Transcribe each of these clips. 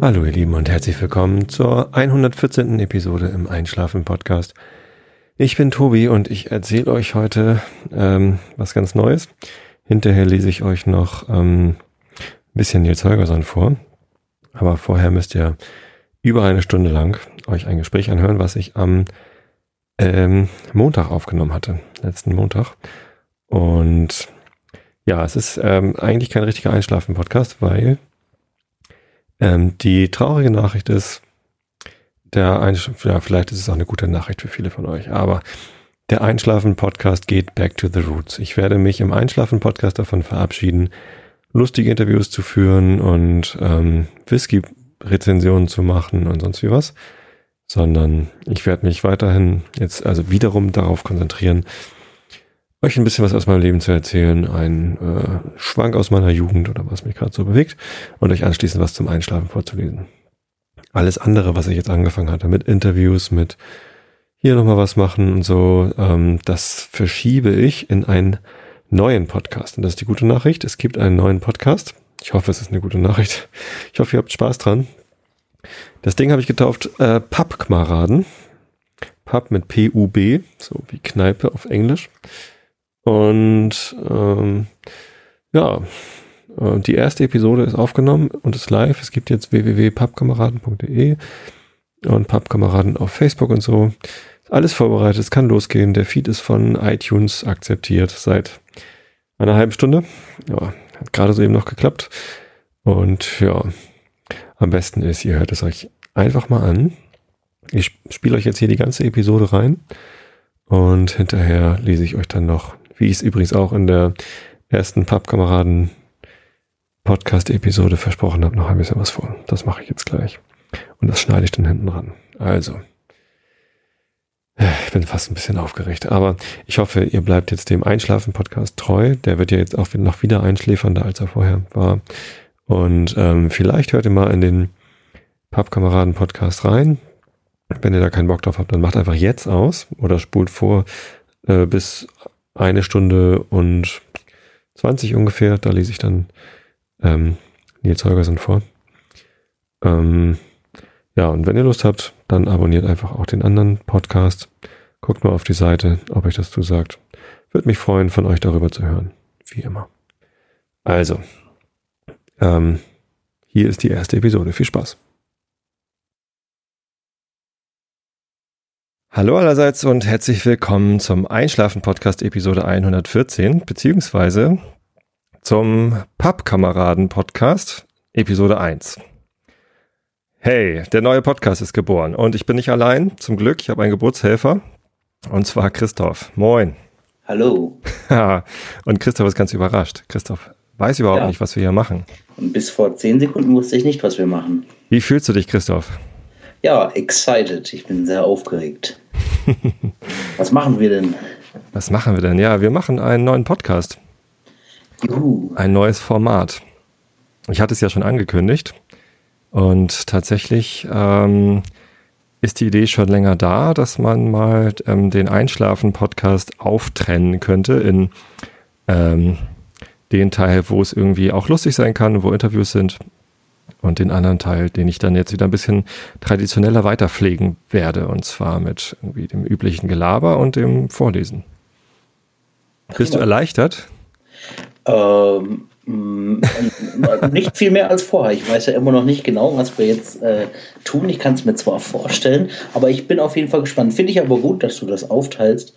Hallo ihr Lieben und herzlich willkommen zur 114. Episode im Einschlafen Podcast. Ich bin Tobi und ich erzähle euch heute ähm, was ganz Neues. Hinterher lese ich euch noch ähm, ein bisschen Nils Holgersson vor. Aber vorher müsst ihr über eine Stunde lang euch ein Gespräch anhören, was ich am ähm, Montag aufgenommen hatte, letzten Montag. Und ja, es ist ähm, eigentlich kein richtiger Einschlafen-Podcast, weil ähm, die traurige Nachricht ist, der ja, vielleicht ist es auch eine gute Nachricht für viele von euch, aber der Einschlafen-Podcast geht back to the roots. Ich werde mich im Einschlafen-Podcast davon verabschieden, lustige Interviews zu führen und ähm, Whisky-Rezensionen zu machen und sonst wie was, sondern ich werde mich weiterhin jetzt also wiederum darauf konzentrieren, euch ein bisschen was aus meinem Leben zu erzählen, ein äh, Schwank aus meiner Jugend oder was mich gerade so bewegt und euch anschließend was zum Einschlafen vorzulesen. Alles andere, was ich jetzt angefangen hatte, mit Interviews, mit hier nochmal was machen und so, ähm, das verschiebe ich in einen neuen Podcast. Und das ist die gute Nachricht. Es gibt einen neuen Podcast. Ich hoffe, es ist eine gute Nachricht. Ich hoffe, ihr habt Spaß dran. Das Ding habe ich getauft äh, Pappkameraden. Pub mit P-U-B, so wie Kneipe auf Englisch. Und ähm, ja, äh, die erste Episode ist aufgenommen und ist live. Es gibt jetzt www.pappkameraden.de und Pappkameraden auf Facebook und so. Alles vorbereitet, es kann losgehen. Der Feed ist von iTunes akzeptiert seit einer halben Stunde. Ja, hat gerade so eben noch geklappt. Und ja, am besten ist, ihr hört es euch einfach mal an. Ich spiele euch jetzt hier die ganze Episode rein und hinterher lese ich euch dann noch wie ich es übrigens auch in der ersten Pappkameraden Podcast-Episode versprochen habe, noch ein bisschen was vor. Das mache ich jetzt gleich. Und das schneide ich dann hinten dran. Also, ich bin fast ein bisschen aufgeregt, aber ich hoffe, ihr bleibt jetzt dem Einschlafen-Podcast treu. Der wird ja jetzt auch noch wieder einschläfernder, als er vorher war. Und ähm, vielleicht hört ihr mal in den Pappkameraden-Podcast rein. Wenn ihr da keinen Bock drauf habt, dann macht einfach jetzt aus oder spult vor äh, bis eine Stunde und 20 ungefähr. Da lese ich dann ähm, Nils Holgersen vor. Ähm, ja, und wenn ihr Lust habt, dann abonniert einfach auch den anderen Podcast. Guckt mal auf die Seite, ob euch das zusagt. Würde mich freuen, von euch darüber zu hören. Wie immer. Also, ähm, hier ist die erste Episode. Viel Spaß. Hallo allerseits und herzlich willkommen zum Einschlafen-Podcast Episode 114, beziehungsweise zum Pappkameraden-Podcast Episode 1. Hey, der neue Podcast ist geboren und ich bin nicht allein, zum Glück. Ich habe einen Geburtshelfer und zwar Christoph. Moin. Hallo. und Christoph ist ganz überrascht. Christoph weiß überhaupt ja. nicht, was wir hier machen. Und bis vor zehn Sekunden wusste ich nicht, was wir machen. Wie fühlst du dich, Christoph? Ja, excited. Ich bin sehr aufgeregt. Was machen wir denn? Was machen wir denn? Ja, wir machen einen neuen Podcast. Juhu. Ein neues Format. Ich hatte es ja schon angekündigt. Und tatsächlich ähm, ist die Idee schon länger da, dass man mal ähm, den Einschlafen-Podcast auftrennen könnte in ähm, den Teil, wo es irgendwie auch lustig sein kann, wo Interviews sind und den anderen Teil, den ich dann jetzt wieder ein bisschen traditioneller weiterpflegen werde. Und zwar mit irgendwie dem üblichen Gelaber und dem Vorlesen. Bist du erleichtert? Ähm, mm, nicht viel mehr als vorher. Ich weiß ja immer noch nicht genau, was wir jetzt äh, tun. Ich kann es mir zwar vorstellen, aber ich bin auf jeden Fall gespannt. Finde ich aber gut, dass du das aufteilst.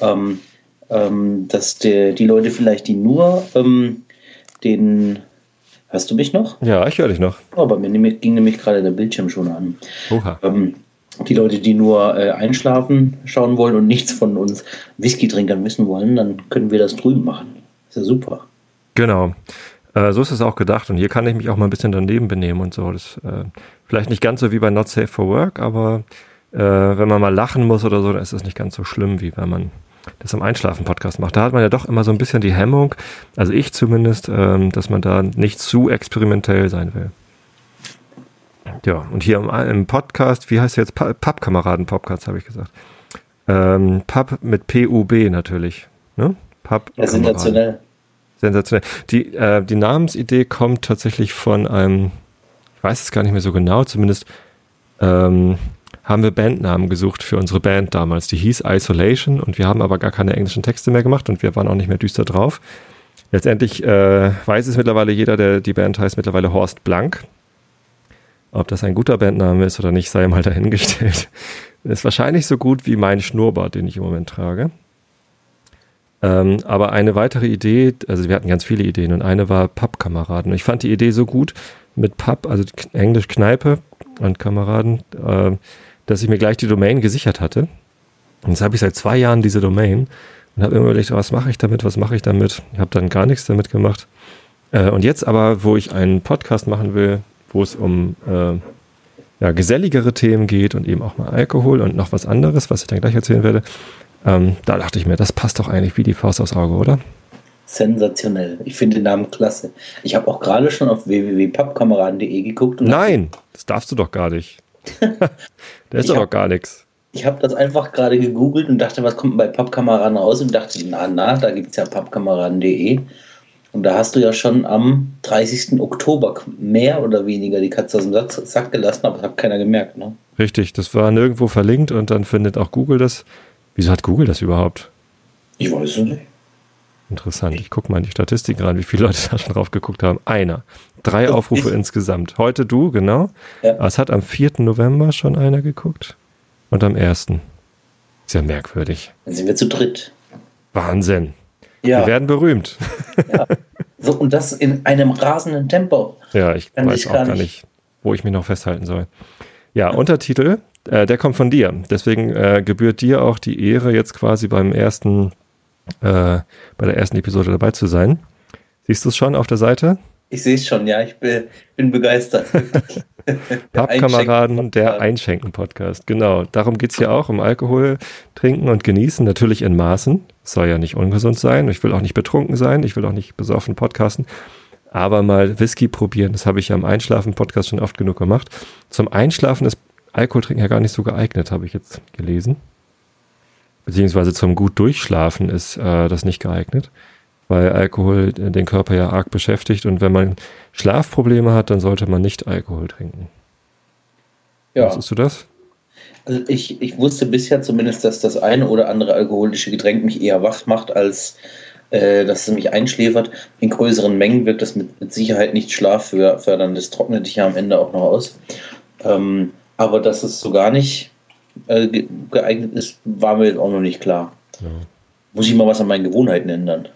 Ähm, ähm, dass der, die Leute vielleicht, die nur ähm, den Hörst du mich noch? Ja, ich höre dich noch. Oh, bei mir ging nämlich gerade der Bildschirm schon an. Oha. Ähm, die Leute, die nur äh, einschlafen schauen wollen und nichts von uns Whisky-Trinkern wissen wollen, dann können wir das drüben machen. Ist ja super. Genau. Äh, so ist es auch gedacht. Und hier kann ich mich auch mal ein bisschen daneben benehmen und so. Das äh, vielleicht nicht ganz so wie bei Not Safe for Work, aber äh, wenn man mal lachen muss oder so, dann ist es nicht ganz so schlimm, wie wenn man das am Einschlafen-Podcast macht. Da hat man ja doch immer so ein bisschen die Hemmung, also ich zumindest, ähm, dass man da nicht zu experimentell sein will. Ja, und hier im, im Podcast, wie heißt der jetzt? Pappkameraden-Podcast, habe ich gesagt. Ähm, Pub mit P-U-B natürlich. Ne? Pub ja, sensationell. Sensationell. Die, äh, die Namensidee kommt tatsächlich von einem ich weiß es gar nicht mehr so genau, zumindest ähm, haben wir Bandnamen gesucht für unsere Band damals. Die hieß Isolation und wir haben aber gar keine englischen Texte mehr gemacht und wir waren auch nicht mehr düster drauf. Letztendlich äh, weiß es mittlerweile jeder, der die Band heißt mittlerweile Horst Blank. Ob das ein guter Bandname ist oder nicht, sei mal dahingestellt. Ist wahrscheinlich so gut wie mein Schnurrbart, den ich im Moment trage. Ähm, aber eine weitere Idee, also wir hatten ganz viele Ideen und eine war Pappkameraden. Ich fand die Idee so gut mit Papp, also Englisch Kneipe und Kameraden, äh, dass ich mir gleich die Domain gesichert hatte. Und jetzt habe ich seit zwei Jahren diese Domain und habe immer überlegt, was mache ich damit, was mache ich damit. Ich habe dann gar nichts damit gemacht. Äh, und jetzt aber, wo ich einen Podcast machen will, wo es um äh, ja, geselligere Themen geht und eben auch mal Alkohol und noch was anderes, was ich dann gleich erzählen werde, ähm, da dachte ich mir, das passt doch eigentlich wie die Faust aufs Auge, oder? Sensationell. Ich finde den Namen klasse. Ich habe auch gerade schon auf www.pappkameraden.de geguckt. Nein, das darfst du doch gar nicht. da ist doch gar nichts. Ich habe das einfach gerade gegoogelt und dachte, was kommt bei Pappkameraden raus? Und dachte, na, na, da gibt es ja pappkameraden.de. Und da hast du ja schon am 30. Oktober mehr oder weniger die Katze aus dem Sack gelassen, aber das hat keiner gemerkt. Ne? Richtig, das war nirgendwo verlinkt und dann findet auch Google das. Wieso hat Google das überhaupt? Ich weiß es nicht. Interessant. Ich gucke mal in die Statistik rein, wie viele Leute da schon drauf geguckt haben. Einer. Drei Aufrufe ich. insgesamt. Heute du, genau. Ja. es hat am 4. November schon einer geguckt. Und am 1. Sehr merkwürdig. Dann sind wir zu dritt. Wahnsinn. Ja. Wir werden berühmt. Ja. So, und das in einem rasenden Tempo. Ja, ich Kann weiß ich auch gar nicht, nicht, wo ich mich noch festhalten soll. Ja, Untertitel äh, der kommt von dir. Deswegen äh, gebührt dir auch die Ehre, jetzt quasi beim ersten, äh, bei der ersten Episode dabei zu sein. Siehst du es schon auf der Seite? Ich sehe es schon, ja. Ich bin, bin begeistert. Pappkameraden, der Einschenken-Podcast. Genau. Darum geht es hier auch, um Alkohol trinken und genießen. Natürlich in Maßen. Soll ja nicht ungesund sein. Ich will auch nicht betrunken sein. Ich will auch nicht besoffen podcasten. Aber mal Whisky probieren, das habe ich ja im Einschlafen-Podcast schon oft genug gemacht. Zum Einschlafen ist Alkohol trinken ja gar nicht so geeignet, habe ich jetzt gelesen. Beziehungsweise zum gut Durchschlafen ist äh, das nicht geeignet, weil Alkohol den Körper ja arg beschäftigt und wenn man Schlafprobleme hat, dann sollte man nicht Alkohol trinken. Ja. Wusstest du das? Also ich, ich wusste bisher zumindest, dass das eine oder andere alkoholische Getränk mich eher wach macht, als äh, dass es mich einschläfert. In größeren Mengen wirkt das mit, mit Sicherheit nicht schlaffördernd. Das trocknet dich ja am Ende auch noch aus. Ähm, aber dass es so gar nicht äh, geeignet ist, war mir jetzt auch noch nicht klar. Ja. Muss ich mal was an meinen Gewohnheiten ändern.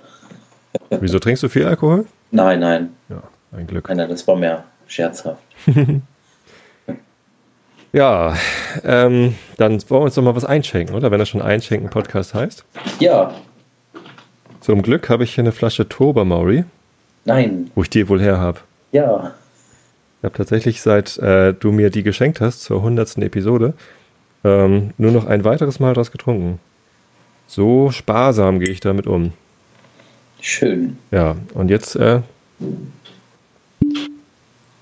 Wieso trinkst du viel Alkohol? Nein, nein. Ja, ein Glück. Nein, nein das war mehr scherzhaft. ja, ähm, dann wollen wir uns doch mal was einschenken, oder? Wenn das schon Einschenken-Podcast heißt. Ja. Zum Glück habe ich hier eine Flasche Toba Mauri. Nein. Wo ich die wohl her habe. Ja. Ich habe tatsächlich, seit äh, du mir die geschenkt hast, zur hundertsten Episode, ähm, nur noch ein weiteres Mal daraus getrunken. So sparsam gehe ich damit um. Schön. Ja, und jetzt äh,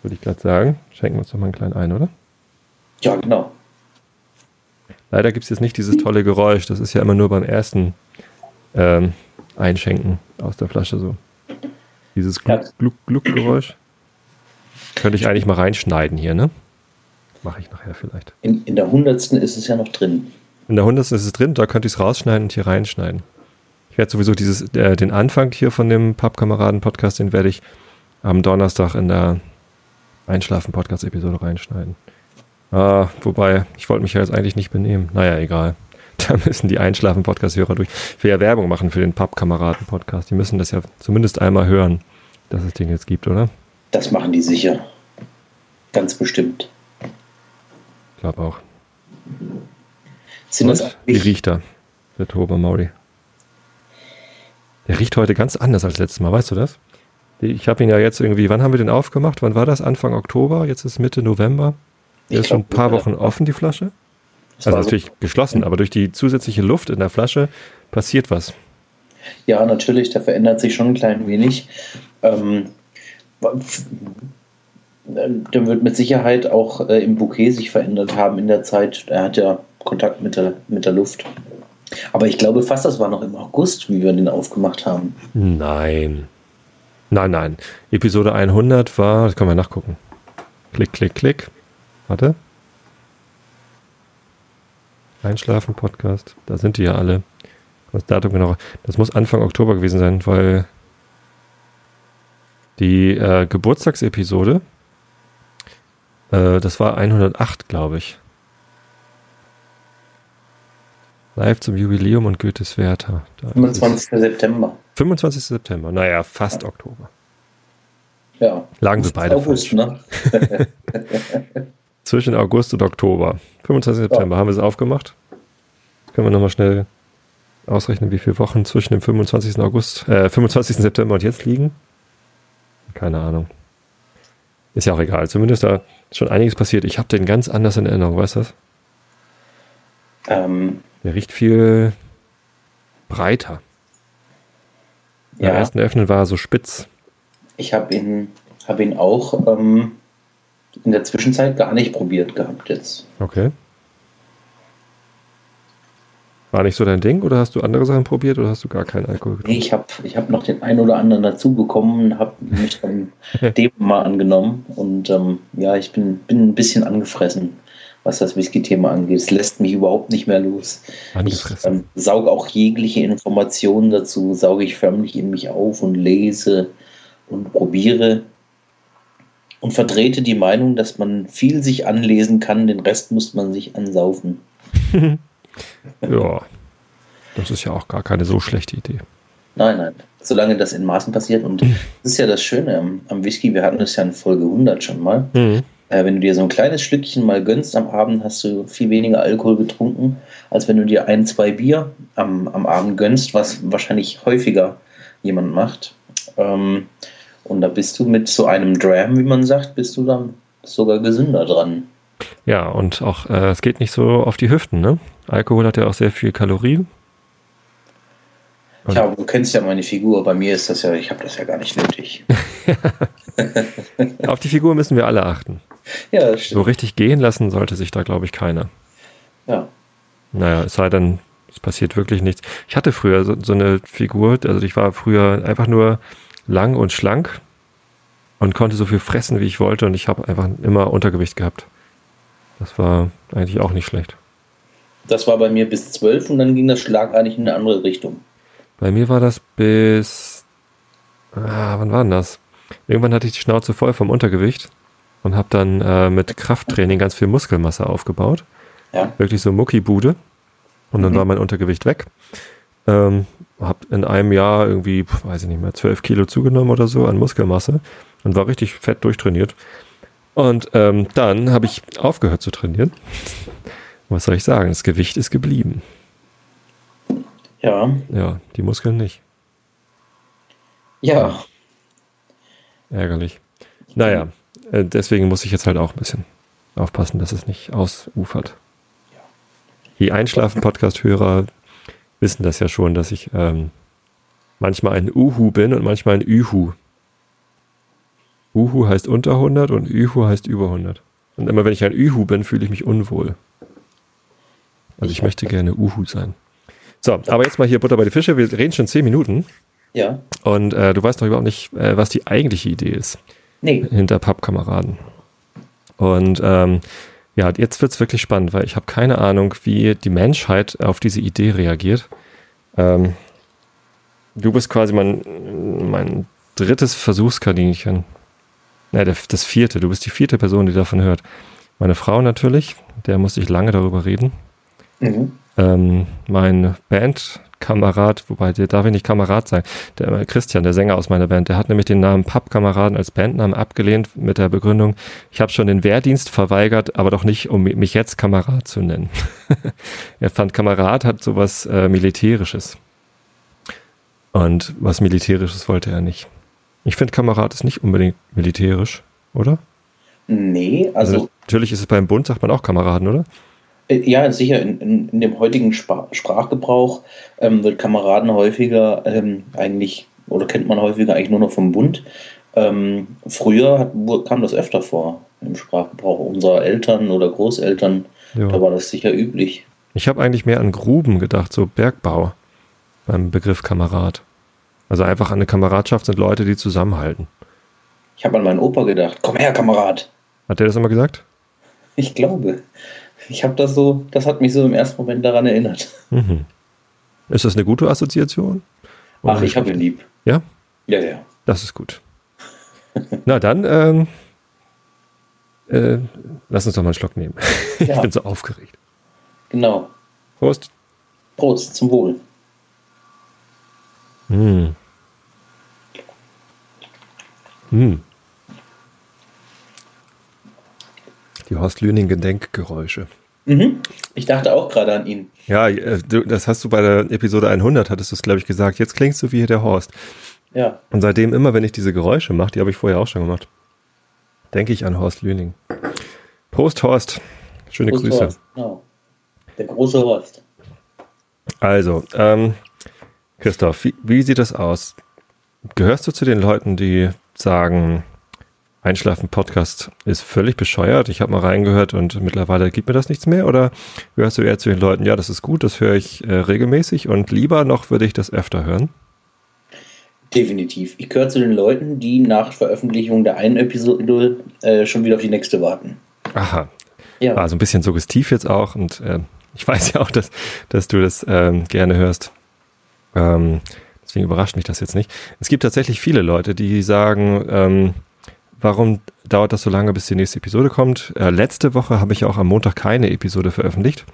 würde ich gerade sagen, schenken wir uns doch mal einen kleinen ein, oder? Ja, genau. Leider gibt es jetzt nicht dieses tolle Geräusch. Das ist ja immer nur beim ersten ähm, Einschenken aus der Flasche so. Dieses Gluck-Gluck-Geräusch. Könnte ich eigentlich mal reinschneiden hier, ne? Mache ich nachher vielleicht. In, in der hundertsten ist es ja noch drin. In der hundertsten ist es drin, da könnte ich es rausschneiden und hier reinschneiden. Ich werde sowieso dieses, äh, den Anfang hier von dem Pappkameraden-Podcast, den werde ich am Donnerstag in der Einschlafen-Podcast-Episode reinschneiden. Ah, wobei, ich wollte mich ja jetzt eigentlich nicht benehmen. Naja, egal. Da müssen die Einschlafen-Podcast-Hörer durch. Ich will ja Werbung machen für den Pappkameraden-Podcast. Die müssen das ja zumindest einmal hören, dass es den jetzt gibt, oder? Das machen die sicher. Ganz bestimmt. Ich glaube auch. Sind das wie riecht er, der Toba Mauri? Der riecht heute ganz anders als letztes Mal, weißt du das? Ich habe ihn ja jetzt irgendwie, wann haben wir den aufgemacht? Wann war das? Anfang Oktober? Jetzt ist Mitte November. Der ist schon ein paar Wochen offen, die Flasche. Also natürlich so. geschlossen, aber durch die zusätzliche Luft in der Flasche passiert was. Ja, natürlich, der verändert sich schon ein klein wenig. Ähm, der wird mit Sicherheit auch äh, im Bouquet sich verändert haben in der Zeit. Er hat ja Kontakt mit der, mit der Luft. Aber ich glaube fast, das war noch im August, wie wir den aufgemacht haben. Nein. Nein, nein. Episode 100 war, das können wir nachgucken. Klick, klick, klick. Warte. Einschlafen Podcast. Da sind die ja alle. Das Datum genau. Das muss Anfang Oktober gewesen sein, weil die äh, Geburtstagsepisode, äh, das war 108, glaube ich. Live zum Jubiläum und Goethes Werther. 25. September. 25. September, naja, fast ja. Oktober. Ja. Lagen wir beide August, ne? Zwischen August und Oktober. 25. September haben wir es aufgemacht. Jetzt können wir nochmal schnell ausrechnen, wie viele Wochen zwischen dem 25. August, äh, 25. September und jetzt liegen. Keine Ahnung. Ist ja auch egal. Zumindest da ist schon einiges passiert. Ich habe den ganz anders in Erinnerung, weißt du das? Ähm, Der riecht viel breiter. Beim Ja. ersten Öffnen war er so spitz. ich habe ihn, hab ihn auch ähm, in der Zwischenzeit gar nicht probiert gehabt jetzt. Okay. War nicht so dein Ding oder hast du andere Sachen probiert oder hast du gar keinen Alkohol Nee, getrunken? ich habe ich hab noch den einen oder anderen dazu bekommen, habe mich dann dem mal angenommen und ähm, ja, ich bin, bin ein bisschen angefressen, was das Whisky-Thema angeht. Es lässt mich überhaupt nicht mehr los. Ich ähm, sauge auch jegliche Informationen dazu, sauge ich förmlich in mich auf und lese und probiere und vertrete die Meinung, dass man viel sich anlesen kann, den Rest muss man sich ansaufen. Ja. Das ist ja auch gar keine so schlechte Idee. Nein, nein, solange das in Maßen passiert und das ist ja das Schöne am, am Whisky, wir hatten das ja in Folge 100 schon mal. Mhm. Äh, wenn du dir so ein kleines Schlückchen mal gönnst am Abend, hast du viel weniger Alkohol getrunken, als wenn du dir ein, zwei Bier am, am Abend gönnst, was wahrscheinlich häufiger jemand macht. Ähm, und da bist du mit so einem Dram, wie man sagt, bist du dann sogar gesünder dran. Ja, und auch, äh, es geht nicht so auf die Hüften, ne? Alkohol hat ja auch sehr viel Kalorien. Und- Ja, du kennst ja meine Figur, bei mir ist das ja, ich habe das ja gar nicht nötig. Auf die Figur müssen wir alle achten. Ja, das So stimmt. richtig gehen lassen sollte sich da, glaube ich, keiner. Ja. Naja, es sei denn, es passiert wirklich nichts. Ich hatte früher so, so eine Figur, also ich war früher einfach nur lang und schlank und konnte so viel fressen, wie ich wollte und ich habe einfach immer Untergewicht gehabt. Das war eigentlich auch nicht schlecht. Das war bei mir bis 12 und dann ging das schlagartig in eine andere Richtung. Bei mir war das bis. Ah, wann war denn das? Irgendwann hatte ich die Schnauze voll vom Untergewicht und habe dann äh, mit Krafttraining ganz viel Muskelmasse aufgebaut. Ja. Wirklich so Muckibude. Und dann Mhm. war mein Untergewicht weg. Ähm, hab in einem Jahr irgendwie, weiß ich nicht mehr, 12 Kilo zugenommen oder so an Muskelmasse und war richtig fett durchtrainiert. Und ähm, dann habe ich aufgehört zu trainieren. Was soll ich sagen? Das Gewicht ist geblieben. Ja. Ja, die Muskeln nicht. Ja. Ärgerlich. Naja, äh, deswegen muss ich jetzt halt auch ein bisschen aufpassen, dass es nicht ausufert. Die Einschlafen-Podcast-Hörer wissen das ja schon, dass ich ähm, manchmal ein Uhu bin und manchmal ein Ühu. Uhu heißt unter 100 und Ühu heißt über 100. Und immer wenn ich ein Ühu bin, fühle ich mich unwohl. Also ich Ich- möchte gerne Uhu sein. So, aber jetzt mal hier Butter bei die Fische. Wir reden schon 10 Minuten Ja. und äh, du weißt noch überhaupt nicht, äh, was die eigentliche Idee ist Nee. hinter Pappkameraden. Und ähm, ja, jetzt wird's wirklich spannend, weil ich habe keine Ahnung, wie die Menschheit auf diese Idee reagiert. Ähm, du bist quasi mein, mein drittes Versuchskaninchen. Ne, der, das vierte. Du bist die vierte Person, die davon hört. Meine Frau natürlich, der musste ich lange darüber reden. Mhm. Ähm, mein Bandkamerad, wobei der darf ich nicht Kamerad sein, der äh, Christian, der Sänger aus meiner Band, der hat nämlich den Namen Pappkameraden als Bandnamen abgelehnt mit der Begründung, ich habe schon den Wehrdienst verweigert, aber doch nicht, um mich jetzt Kamerad zu nennen. er fand Kamerad hat sowas äh, Militärisches. Und was Militärisches wollte er nicht. Ich finde Kamerad ist nicht unbedingt militärisch, oder? Nee, also natürlich ist es beim Bund, sagt man auch Kameraden, oder? Äh, Ja, sicher. In, in, in dem heutigen Spra Sprachgebrauch ähm, wird Kameraden häufiger ähm, eigentlich, oder kennt man häufiger eigentlich nur noch vom Bund. Ähm, früher hat, kam das öfter vor im Sprachgebrauch unserer Eltern oder Großeltern. Ja. Da war das sicher üblich. Ich habe eigentlich mehr an Gruben gedacht, so Bergbau beim Begriff Kamerad. Also einfach eine Kameradschaft sind Leute, die zusammenhalten. Ich habe an meinen Opa gedacht. Komm her, Kamerad. Hat der das immer gesagt? Ich glaube. Ich habe das so, das hat mich so im ersten Moment daran erinnert. Mhm. Ist das eine gute Assoziation? Oder Ach, ich habe ihn lieb. Ja? Ja, ja. Das ist gut. Na dann, ähm, äh, lass uns doch mal einen Schluck nehmen. Ja. ich bin so aufgeregt. Genau. Prost. Prost, zum Wohl. Hm. Hm. Die Horst Lüning Gedenkgeräusche. Mhm. Ich dachte auch gerade an ihn. Ja, äh, das hast du bei der Episode 100, hattest du es, glaube ich, gesagt. Jetzt klingst du wie der Horst. Ja. Und seitdem immer, wenn ich diese Geräusche mache, die habe ich vorher auch schon gemacht, denke ich an Horst Lüning. Prost, Horst. Schöne Prost, Grüße. Horst. Genau. Der große Horst. Also, ähm, Christoph, wie, wie sieht das aus? Gehörst du zu den Leuten, die sagen, Einschlafen-Podcast ist völlig bescheuert. Ich habe mal reingehört und mittlerweile gibt mir das nichts mehr. Oder gehörst du eher zu den Leuten, ja, das ist gut, das höre ich äh, regelmäßig und lieber noch würde ich das öfter hören? Definitiv. Ich gehöre zu den Leuten, die nach Veröffentlichung der einen Episode äh, schon wieder auf die nächste warten. Aha. Ja. War so ein bisschen suggestiv jetzt auch und äh, ich weiß ja auch, dass, dass du das ähm, gerne hörst. Ähm, deswegen überrascht mich das jetzt nicht. Es gibt tatsächlich viele Leute, die sagen, ähm, warum dauert das so lange, bis die nächste Episode kommt? Äh, letzte Woche habe ich auch am Montag keine Episode veröffentlicht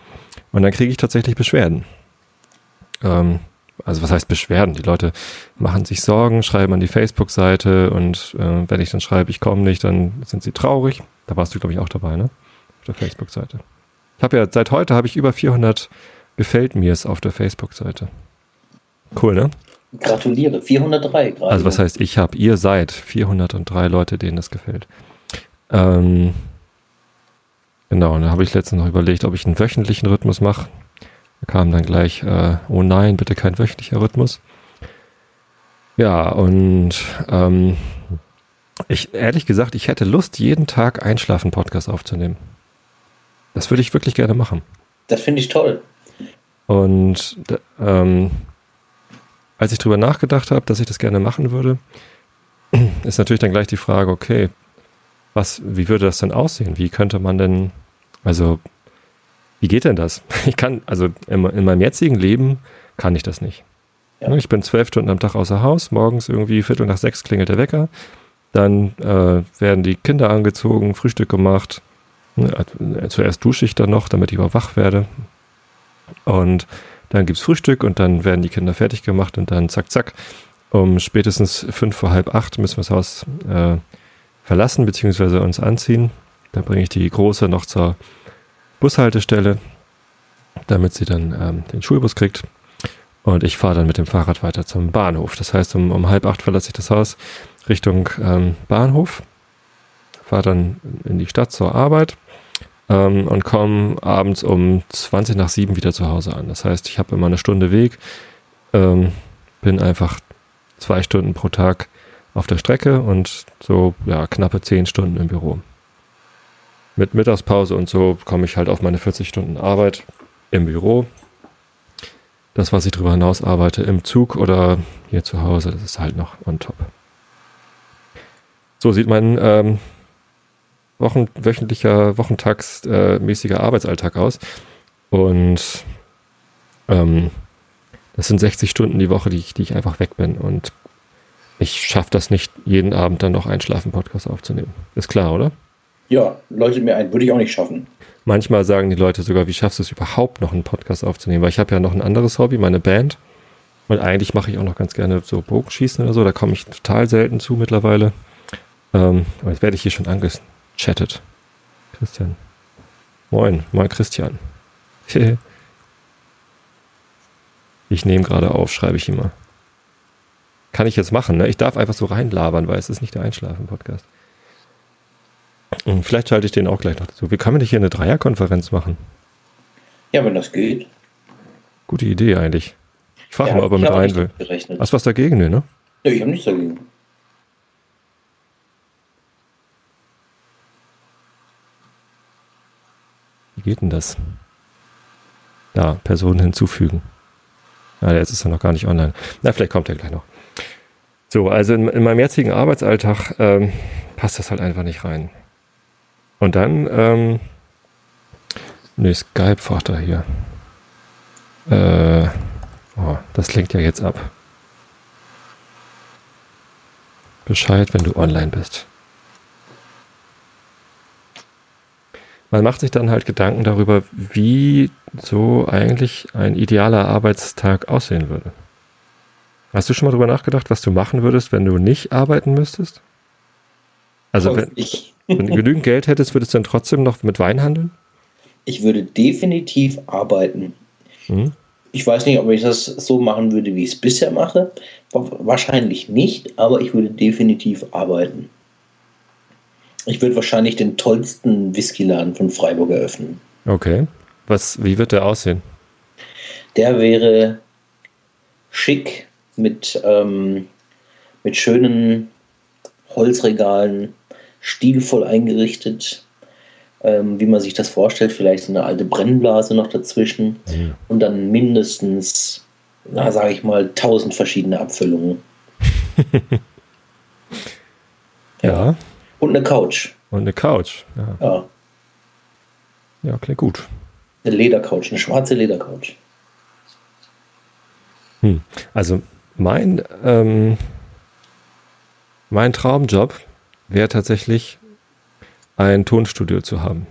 und dann kriege ich tatsächlich Beschwerden. Ähm, also was heißt Beschwerden? Die Leute machen sich Sorgen, schreiben an die Facebook-Seite und äh, wenn ich dann schreibe, ich komme nicht, dann sind sie traurig. Da warst du, glaube ich, auch dabei, ne? Auf der Facebook-Seite. Ich habe ja, seit heute habe ich über 400 Gefällt mir's auf der Facebook-Seite. Cool, ne? Gratuliere, 403 gerade. Also was heißt, ich habe, ihr seid 403 Leute, denen das gefällt. Ähm, genau, und da habe ich letztens noch überlegt, ob ich einen wöchentlichen Rhythmus mache. Da kam dann gleich, äh, oh nein, bitte kein wöchentlicher Rhythmus. Ja, und ähm, ich ehrlich gesagt, ich hätte Lust, jeden Tag Einschlafen-Podcast aufzunehmen. Das würde ich wirklich gerne machen. Das finde ich toll. Und ähm, als ich drüber nachgedacht habe, dass ich das gerne machen würde, ist natürlich dann gleich die Frage, okay, was, wie würde das denn aussehen? Wie könnte man denn, also, wie geht denn das? Ich kann, also in, in meinem jetzigen Leben kann ich das nicht. Ja. Ich bin zwölf Stunden am Tag außer Haus, morgens irgendwie Viertel nach sechs klingelt der Wecker, dann äh, werden die Kinder angezogen, Frühstück gemacht, ne, äh, zuerst dusche ich dann noch, damit ich überwach werde. Und dann gibt's Frühstück und dann werden die Kinder fertig gemacht und dann zack, zack. Um spätestens fünf vor halb acht müssen wir das Haus äh, verlassen bzw. uns anziehen. Dann bringe ich die Große noch zur Bushaltestelle, damit sie dann ähm, den Schulbus kriegt. Und ich fahre dann mit dem Fahrrad weiter zum Bahnhof. Das heißt, um, um halb acht verlasse ich das Haus Richtung ähm, Bahnhof, fahre dann in die Stadt zur Arbeit ähm, und komme abends um 20 nach 7 wieder zu Hause an. Das heißt, ich habe immer eine Stunde Weg, ähm, bin einfach zwei Stunden pro Tag auf der Strecke und so ja, knappe 10 Stunden im Büro. Mit Mittagspause und so komme ich halt auf meine 40 Stunden Arbeit im Büro. Das, was ich darüber hinaus arbeite, im Zug oder hier zu Hause, das ist halt noch on top. So sieht mein ähm, Wochen, wöchentlicher, wochentagsmäßiger äh, Arbeitsalltag aus. Und ähm, das sind 60 Stunden die Woche, die ich, die ich einfach weg bin. Und ich schaffe das nicht, jeden Abend dann noch Einschlafen-Podcast aufzunehmen. Ist klar, oder? Ja, leuchtet mir ein. Würde ich auch nicht schaffen. Manchmal sagen die Leute sogar, wie schaffst du es überhaupt noch, einen Podcast aufzunehmen? Weil ich habe ja noch ein anderes Hobby, meine Band. Und eigentlich mache ich auch noch ganz gerne so Bogenschießen oder so. Da komme ich total selten zu mittlerweile. Ähm, aber jetzt werde ich hier schon anges chattet. Christian. Moin, moin Christian. ich nehme gerade auf, schreibe ich immer. Kann ich jetzt machen, ne? Ich darf einfach so reinlabern, weil es ist nicht der Einschlafen-Podcast. Und vielleicht schalte ich den auch gleich noch dazu. Wie kann man nicht hier eine Dreierkonferenz machen? Ja, wenn das geht. Gute Idee eigentlich. Ich frage ja, mal, ob er mit rein will. Hast du was dagegen, ne? Ja, ich habe nichts dagegen. Geht denn das? Da, Personen hinzufügen. Ja, jetzt ist er noch gar nicht online. Na, vielleicht kommt er gleich noch. So, also in, in meinem jetzigen Arbeitsalltag ähm, passt das halt einfach nicht rein. Und dann, ähm, ne, Skype fragt er hier. Äh, oh, das lenkt ja jetzt ab. Bescheid, wenn du online bist. Man macht sich dann halt Gedanken darüber, wie so eigentlich ein idealer Arbeitstag aussehen würde. Hast du schon mal darüber nachgedacht, was du machen würdest, wenn du nicht arbeiten müsstest? Also wenn, wenn du genügend Geld hättest, würdest du dann trotzdem noch mit Wein handeln? Ich würde definitiv arbeiten. Hm? Ich weiß nicht, ob ich das so machen würde, wie ich es bisher mache. Wahrscheinlich nicht, aber ich würde definitiv arbeiten. Ich würde wahrscheinlich den tollsten Whiskyladen von Freiburg eröffnen. Okay. Was, wie wird der aussehen? Der wäre schick mit, ähm, mit schönen Holzregalen, stilvoll eingerichtet, ähm, wie man sich das vorstellt. Vielleicht so eine alte Brennblase noch dazwischen mhm. und dann mindestens, na, sage ich mal, tausend verschiedene Abfüllungen. ja. Und eine Couch. Und eine Couch. Ja. Ja, ja klingt gut. Eine Ledercouch, eine schwarze Ledercouch. Hm. Also mein, ähm, mein Traumjob wäre tatsächlich ein Tonstudio zu haben,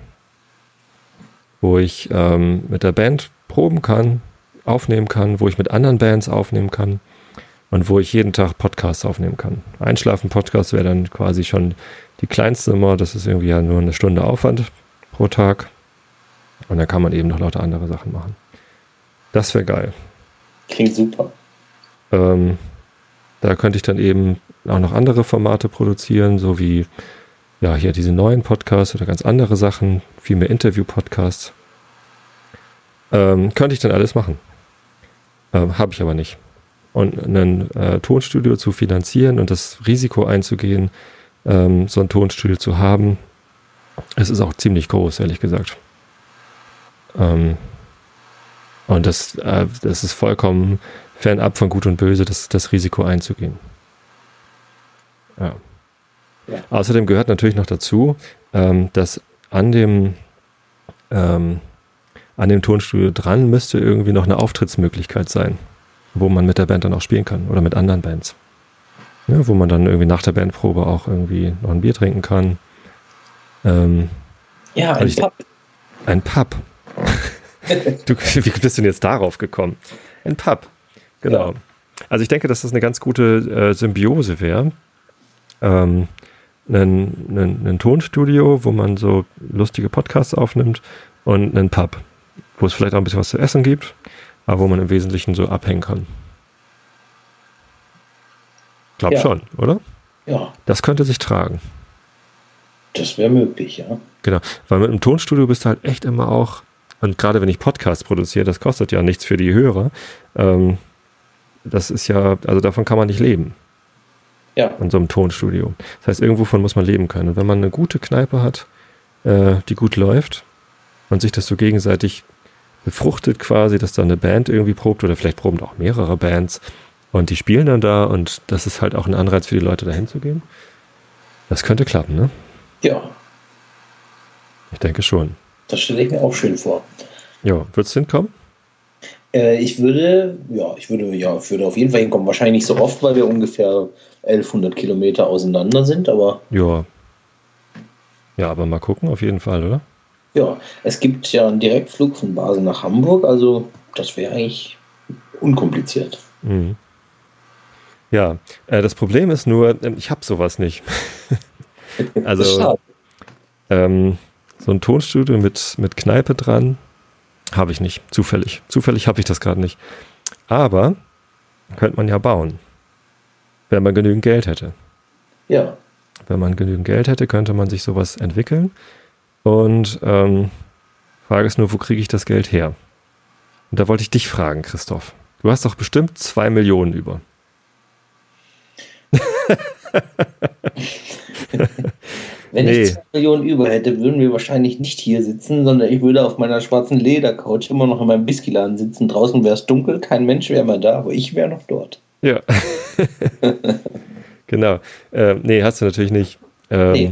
wo ich ähm, mit der Band proben kann, aufnehmen kann, wo ich mit anderen Bands aufnehmen kann und wo ich jeden Tag Podcasts aufnehmen kann. Einschlafen-Podcast wäre dann quasi schon die kleinste Nummer. Das ist irgendwie ja nur eine Stunde Aufwand pro Tag. Und dann kann man eben noch lauter andere Sachen machen. Das wäre geil. Klingt super. Ähm, da könnte ich dann eben auch noch andere Formate produzieren, so wie ja hier diese neuen Podcasts oder ganz andere Sachen, viel mehr Interview-Podcasts. Ähm, könnte ich dann alles machen. Ähm, Habe ich aber nicht. Und ein äh, Tonstudio zu finanzieren und das Risiko einzugehen, ähm, so ein Tonstudio zu haben, es ist auch ziemlich groß, ehrlich gesagt. Ähm, und das, äh, das ist vollkommen fernab von Gut und Böse, das, das Risiko einzugehen. Ja. ja. Außerdem gehört natürlich noch dazu, ähm, dass an dem, ähm, an dem Tonstudio dran müsste irgendwie noch eine Auftrittsmöglichkeit sein, wo man mit der Band dann auch spielen kann oder mit anderen Bands. Ja, wo man dann irgendwie nach der Bandprobe auch irgendwie noch ein Bier trinken kann. Ähm, ja, ein ich, Pub. Ein Pub. du, wie bist du denn jetzt darauf gekommen? Ein Pub. Genau. Ja. Also ich denke, dass das eine ganz gute äh, Symbiose wäre. Ähm, ein, ein, ein, Tonstudio, wo man so lustige Podcasts aufnimmt und einen Pub, wo es vielleicht auch ein bisschen was zu essen gibt, aber wo man im Wesentlichen so abhängen kann. Glaub ja. schon, oder? Ja. Das könnte sich tragen. Das wäre möglich, ja. Genau, weil mit einem Tonstudio bist du halt echt immer auch, und gerade wenn ich Podcasts produziere, das kostet ja nichts für die Hörer. Ähm, das ist ja, also davon kann man nicht leben. Ja. In so einem Tonstudio. Das heißt, irgendwovon muss man leben können. Und wenn man eine gute Kneipe hat, äh, die gut läuft und sich das so gegenseitig befruchtet quasi, dass da eine Band irgendwie probt oder vielleicht proben auch mehrere Bands und die spielen dann da und das ist halt auch ein Anreiz für die Leute dahin zu gehen. Das könnte klappen, ne? Ja. Ich denke schon. Das stelle ich mir auch schön vor. Ja, würdest du hinkommen? Äh, ich würde, ja, ich würde, ja, ich würde auf jeden Fall hinkommen. Wahrscheinlich nicht so oft, weil wir ungefähr 1100 Kilometer auseinander sind, aber. Ja. Ja, aber mal gucken, auf jeden Fall, oder? Ja, es gibt ja einen Direktflug von Basel nach Hamburg, also das wäre eigentlich unkompliziert. Mhm. Ja, äh, das Problem ist nur, ähm, ich habe sowas nicht. also ähm, so ein Tonstudio mit, mit Kneipe dran, habe ich nicht. Zufällig. Zufällig habe ich das gerade nicht. Aber könnte man ja bauen. Wenn man genügend Geld hätte. Ja. Wenn man genügend Geld hätte, könnte man sich sowas entwickeln. Und ähm, Frage ist nur, wo kriege ich das Geld her? Und da wollte ich dich fragen, Christoph. Du hast doch bestimmt zwei Millionen über. Wenn nee. ich 2 Millionen über hätte, würden wir wahrscheinlich nicht hier sitzen, sondern ich würde auf meiner schwarzen Ledercouch immer noch in meinem Whiskyladen sitzen. Draußen wäre es dunkel, kein Mensch wäre mehr da, aber ich wäre noch dort. Ja. genau. Äh, nee, hast du natürlich nicht. Ähm, nee.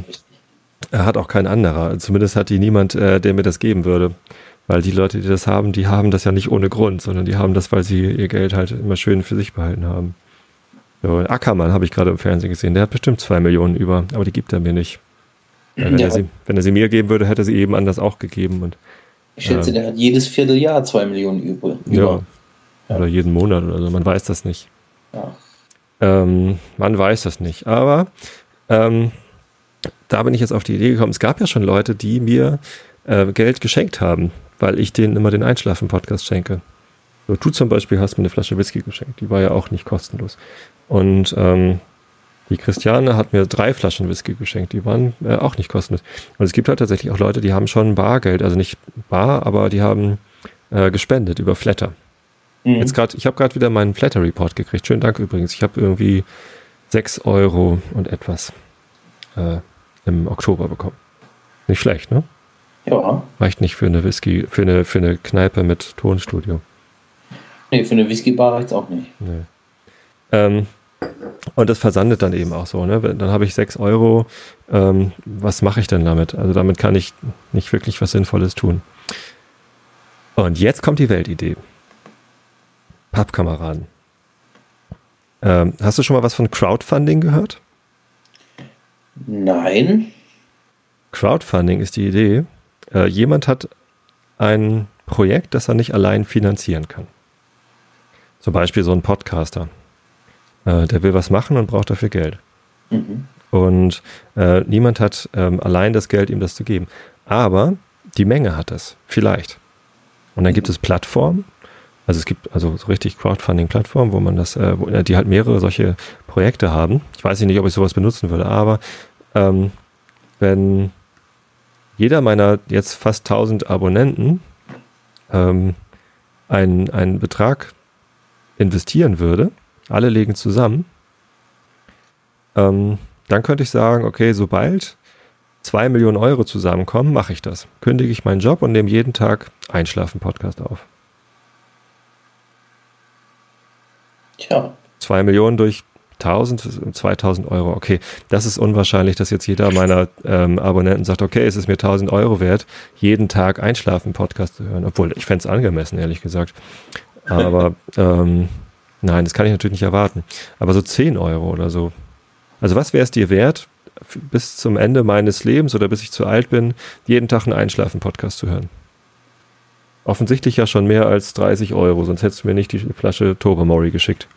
Er hat auch kein anderer. Zumindest hat die niemand, äh, der mir das geben würde. Weil die Leute, die das haben, die haben das ja nicht ohne Grund, sondern die haben das, weil sie ihr Geld halt immer schön für sich behalten haben. Ackermann habe ich gerade im Fernsehen gesehen. Der hat bestimmt zwei Millionen über, aber die gibt er mir nicht. Wenn, ja. er sie, wenn, er sie, mir geben würde, hätte er sie eben anders auch gegeben. Und, ich schätze, äh, der hat jedes Vierteljahr zwei Millionen über. Ja. Oder jeden Monat oder so. Man weiß das nicht. Ähm, man weiß das nicht. Aber ähm, da bin ich jetzt auf die Idee gekommen. Es gab ja schon Leute, die mir äh, Geld geschenkt haben, weil ich denen immer den Einschlafen-Podcast schenke. So, du zum Beispiel hast mir eine Flasche Whisky geschenkt. Die war ja auch nicht kostenlos. Und ähm, die Christiane hat mir drei Flaschen Whisky geschenkt, die waren äh, auch nicht kostenlos. Und es gibt halt tatsächlich auch Leute, die haben schon Bargeld, also nicht bar, aber die haben äh, gespendet über Flatter. Mhm. Jetzt gerade, ich habe gerade wieder meinen Flatter Report gekriegt. Schönen Dank übrigens. Ich habe irgendwie sechs Euro und etwas äh, im Oktober bekommen. Nicht schlecht, ne? Ja. Reicht nicht für eine Whisky, für eine, für eine Kneipe mit Tonstudio. Nee, für eine Whisky-Bar reicht es auch nicht. Nee. Ähm, und das versandet dann eben auch so. Ne? Dann habe ich sechs Euro. Ähm, was mache ich denn damit? Also damit kann ich nicht wirklich was Sinnvolles tun. Und jetzt kommt die Weltidee. Pappkameraden. Ähm, hast du schon mal was von Crowdfunding gehört? Nein. Crowdfunding ist die Idee. Äh, jemand hat ein Projekt, das er nicht allein finanzieren kann. Zum Beispiel so ein Podcaster. Äh, der will was machen und braucht dafür Geld. Mhm. Und äh, niemand hat ähm, allein das Geld, ihm das zu geben. Aber die Menge hat es, vielleicht. Und dann gibt es Plattformen, also es gibt also so richtig Crowdfunding-Plattformen, wo man das, äh, wo, äh, die halt mehrere solche Projekte haben. Ich weiß nicht, ob ich sowas benutzen würde, aber ähm, wenn jeder meiner jetzt fast 1000 Abonnenten ähm, einen, einen Betrag investieren würde, alle legen zusammen, ähm, dann könnte ich sagen, okay, sobald zwei Millionen Euro zusammenkommen, mache ich das. Kündige ich meinen Job und nehme jeden Tag Einschlafen-Podcast auf. Tja. Zwei Millionen durch 1000, 2000 Euro. Okay, das ist unwahrscheinlich, dass jetzt jeder meiner ähm, Abonnenten sagt, okay, es ist mir 1000 Euro wert, jeden Tag Einschlafen-Podcast zu hören. Obwohl, ich fände es angemessen, ehrlich gesagt. Aber ähm, Nein, das kann ich natürlich nicht erwarten. Aber so 10 Euro oder so. Also was wäre es dir wert, bis zum Ende meines Lebens oder bis ich zu alt bin, jeden Tag einen Einschlafen-Podcast zu hören? Offensichtlich ja schon mehr als 30 Euro, sonst hättest du mir nicht die Flasche Tobermory geschickt.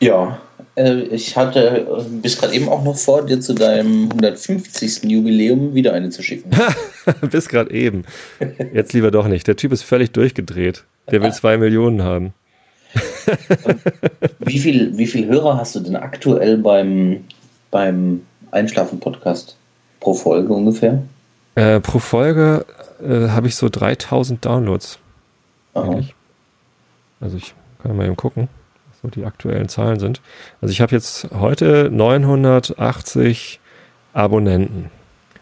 Ja, äh, ich hatte äh, bis gerade eben auch noch vor, dir zu deinem 150. Jubiläum wieder eine zu schicken. bis gerade eben. Jetzt lieber doch nicht. Der Typ ist völlig durchgedreht. Der will zwei Millionen haben wie, viel, wie viel Hörer hast du denn aktuell beim, beim Einschlafen-Podcast pro Folge ungefähr? Äh, pro Folge äh, habe ich so 3000 Downloads. Also ich kann mal eben gucken, was so die aktuellen Zahlen sind. Also ich habe jetzt heute 980 Abonnenten.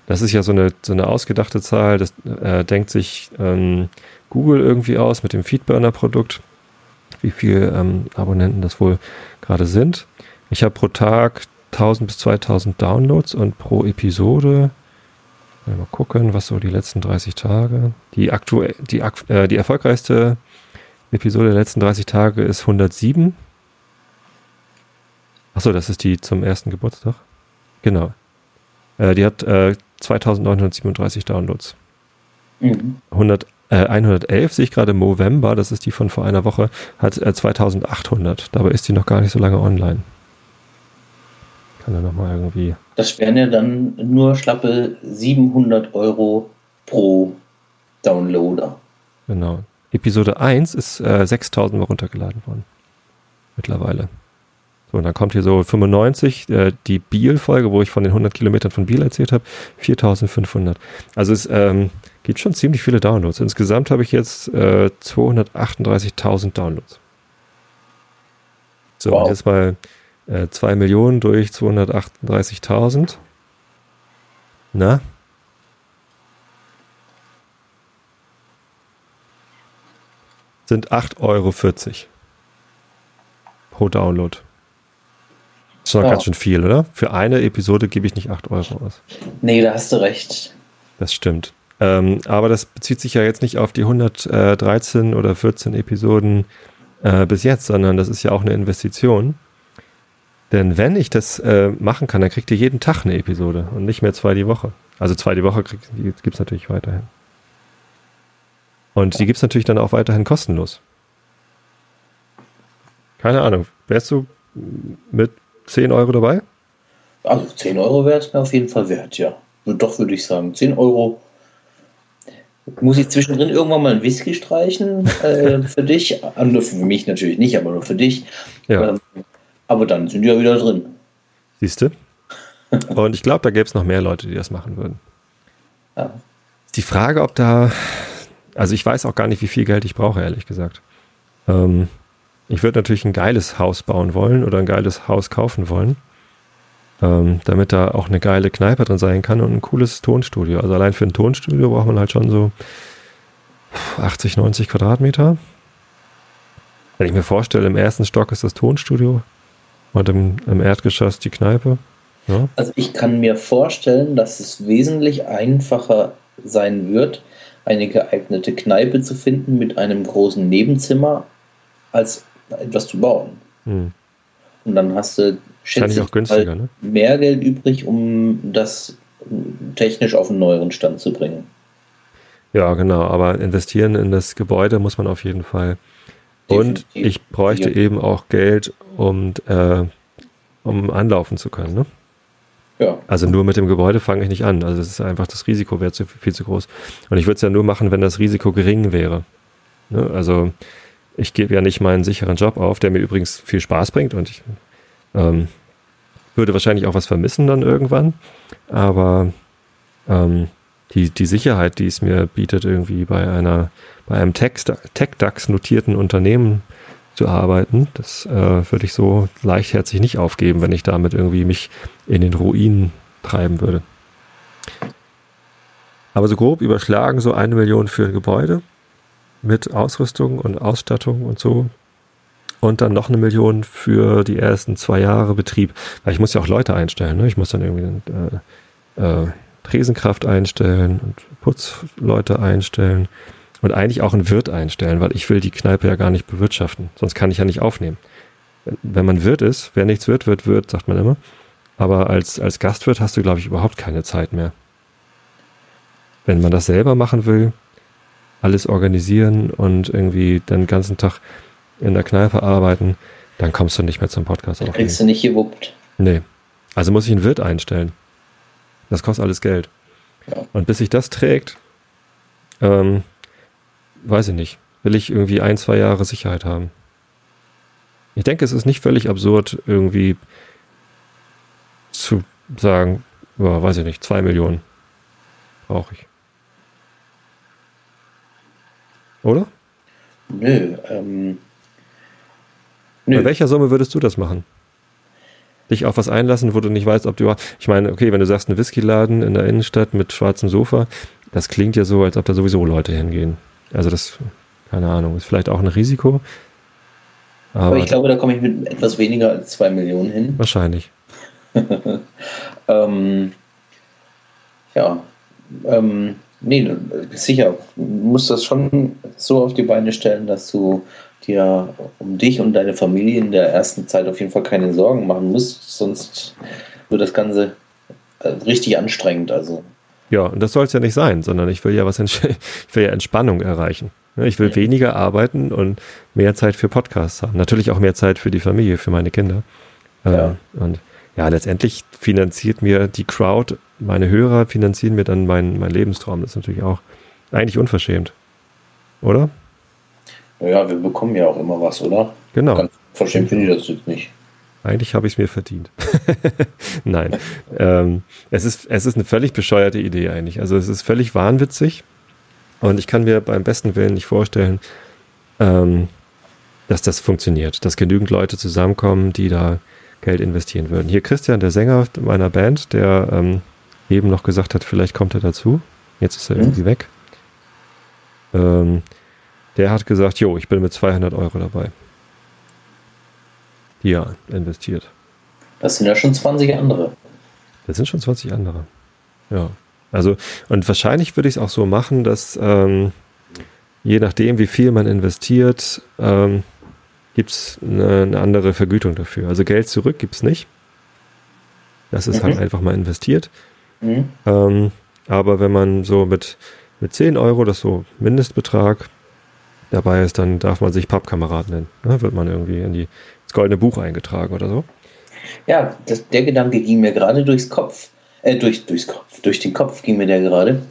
Das ist ja so eine, so eine ausgedachte Zahl, das äh, denkt sich ähm, Google irgendwie aus mit dem Feedburner-Produkt wie viele ähm, Abonnenten das wohl gerade sind. Ich habe pro Tag 1000 bis 2000 Downloads und pro Episode, mal gucken, was so die letzten 30 Tage, die aktuell, die, äh, die erfolgreichste Episode der letzten 30 Tage ist 107. Achso, das ist die zum ersten Geburtstag. Genau. Äh, die hat äh, 2937 Downloads. Mhm. 100, äh, 111 sehe ich gerade im November, das ist die von vor einer Woche, hat äh, 2800. Dabei ist die noch gar nicht so lange online. Kann er nochmal irgendwie. Das wären ja dann nur schlappe 700 Euro pro Downloader. Genau. Episode 1 ist äh, 6000 Mal runtergeladen worden. Mittlerweile. So, und dann kommt hier so 95, äh, die Biel-Folge, wo ich von den 100 Kilometern von Biel erzählt habe, 4500. Also es ähm, gibt schon ziemlich viele Downloads. Insgesamt habe ich jetzt äh, 238.000 Downloads. So, wow. jetzt mal äh, 2 Millionen durch 238.000. Na? Sind 8,40 Euro pro Download. Das ist doch ja. ganz schön viel, oder? Für eine Episode gebe ich nicht 8 Euro aus. Nee, da hast du recht. Das stimmt. Ähm, aber das bezieht sich ja jetzt nicht auf die 113 oder 14 Episoden äh, bis jetzt, sondern das ist ja auch eine Investition. Denn wenn ich das äh, machen kann, dann kriegt ihr jeden Tag eine Episode und nicht mehr zwei die Woche. Also zwei die Woche gibt es natürlich weiterhin. Und die gibt es natürlich dann auch weiterhin kostenlos. Keine Ahnung. Wärst du mit 10 Euro dabei? Also 10 Euro wäre es mir auf jeden Fall wert, ja. Doch würde ich sagen. 10 Euro. Muss ich zwischendrin irgendwann mal ein Whisky streichen äh, für dich? Also nur für mich natürlich nicht, aber nur für dich. Ja. Ähm, aber dann sind die ja wieder drin. Siehst du? Und ich glaube, da gäbe es noch mehr Leute, die das machen würden. Ja. Die Frage, ob da, also ich weiß auch gar nicht, wie viel Geld ich brauche, ehrlich gesagt. Ähm, ich würde natürlich ein geiles Haus bauen wollen oder ein geiles Haus kaufen wollen, ähm, damit da auch eine geile Kneipe drin sein kann und ein cooles Tonstudio. Also allein für ein Tonstudio braucht man halt schon so 80, 90 Quadratmeter. Wenn ich mir vorstelle, im ersten Stock ist das Tonstudio und im, im Erdgeschoss die Kneipe. Ja. Also ich kann mir vorstellen, dass es wesentlich einfacher sein wird, eine geeignete Kneipe zu finden mit einem großen Nebenzimmer, als etwas zu bauen. Hm. Und dann hast du schätze auch günstiger, halt ne? mehr Geld übrig, um das technisch auf einen neueren Stand zu bringen. Ja, genau, aber investieren in das Gebäude muss man auf jeden Fall. Definitiv. Und ich bräuchte ja. eben auch Geld, um, äh, um anlaufen zu können. Ne? Ja. Also nur mit dem Gebäude fange ich nicht an. Also es ist einfach das Risiko wäre zu, viel zu groß. Und ich würde es ja nur machen, wenn das Risiko gering wäre. Ne? Also ich gebe ja nicht meinen sicheren Job auf, der mir übrigens viel Spaß bringt und ich ähm, würde wahrscheinlich auch was vermissen dann irgendwann. Aber ähm, die, die Sicherheit, die es mir bietet, irgendwie bei einer, bei einem Tech-DAX notierten Unternehmen zu arbeiten, das äh, würde ich so leichtherzig nicht aufgeben, wenn ich damit irgendwie mich in den Ruinen treiben würde. Aber so grob überschlagen so eine Million für ein Gebäude mit Ausrüstung und Ausstattung und so. Und dann noch eine Million für die ersten zwei Jahre Betrieb. Weil ich muss ja auch Leute einstellen. Ne? Ich muss dann irgendwie äh, äh, Tresenkraft einstellen und Putzleute einstellen und eigentlich auch einen Wirt einstellen, weil ich will die Kneipe ja gar nicht bewirtschaften. Sonst kann ich ja nicht aufnehmen. Wenn man Wirt ist, wer nichts wird, wird Wirt, sagt man immer. Aber als, als Gastwirt hast du, glaube ich, überhaupt keine Zeit mehr. Wenn man das selber machen will, alles organisieren und irgendwie den ganzen Tag in der Kneipe arbeiten, dann kommst du nicht mehr zum Podcast aufnehmen. Kriegst du nicht gewuppt. Nee. Also muss ich einen Wirt einstellen. Das kostet alles Geld. Ja. Und bis sich das trägt, ähm, weiß ich nicht, will ich irgendwie ein, zwei Jahre Sicherheit haben. Ich denke, es ist nicht völlig absurd, irgendwie zu sagen, ja, weiß ich nicht, zwei Millionen brauche ich. Oder? Nö, ähm, nö. Bei welcher Summe würdest du das machen? Dich auf was einlassen, wo du nicht weißt, ob du. Ich meine, okay, wenn du sagst, ein Whiskyladen in der Innenstadt mit schwarzem Sofa, das klingt ja so, als ob da sowieso Leute hingehen. Also das, keine Ahnung, ist vielleicht auch ein Risiko. Aber, aber ich glaube, da komme ich mit etwas weniger als zwei Millionen hin. Wahrscheinlich. ähm, ja. Ähm, Nee, sicher. Du musst das schon so auf die Beine stellen, dass du dir um dich und deine Familie in der ersten Zeit auf jeden Fall keine Sorgen machen musst, sonst wird das Ganze äh, richtig anstrengend. Also. Ja, und das soll es ja nicht sein, sondern ich will ja was, ich will ja Entspannung erreichen. Ich will ja. weniger arbeiten und mehr Zeit für Podcasts haben. Natürlich auch mehr Zeit für die Familie, für meine Kinder. Ja. Ähm, und ja, letztendlich finanziert mir die Crowd, meine Hörer finanzieren mir dann meinen mein Lebenstraum. Das ist natürlich auch eigentlich unverschämt. Oder? Ja, wir bekommen ja auch immer was, oder? Genau. Ganz verschämt finde ich das jetzt nicht. Eigentlich habe ich es mir verdient. Nein. ähm, es, ist, es ist eine völlig bescheuerte Idee eigentlich. Also es ist völlig wahnwitzig. Und ich kann mir beim besten Willen nicht vorstellen, ähm, dass das funktioniert. Dass genügend Leute zusammenkommen, die da Geld investieren würden. Hier Christian, der Sänger meiner Band, der ähm, eben noch gesagt hat, vielleicht kommt er dazu. Jetzt ist er mhm. irgendwie weg. Ähm, der hat gesagt, jo, ich bin mit 200 Euro dabei. Er investiert. Das sind ja schon 20 andere. Das sind schon 20 andere. Ja. Also, und wahrscheinlich würde ich es auch so machen, dass ähm, je nachdem, wie viel man investiert, ähm, gibt es eine, eine, andere Vergütung dafür. Also Geld zurück gibt es nicht. Das ist halt mhm. halt einfach mal investiert. Mhm. Ähm, aber wenn man so mit, mit 10 Euro, das so Mindestbetrag, dabei ist, dann darf man sich Pappkamerad nennen. Ne? Wird man irgendwie in die, ins goldene Buch eingetragen oder so. Ja, das, der Gedanke ging mir gerade durchs Kopf. Äh, durch, durchs Kopf, durch den Kopf ging mir der gerade.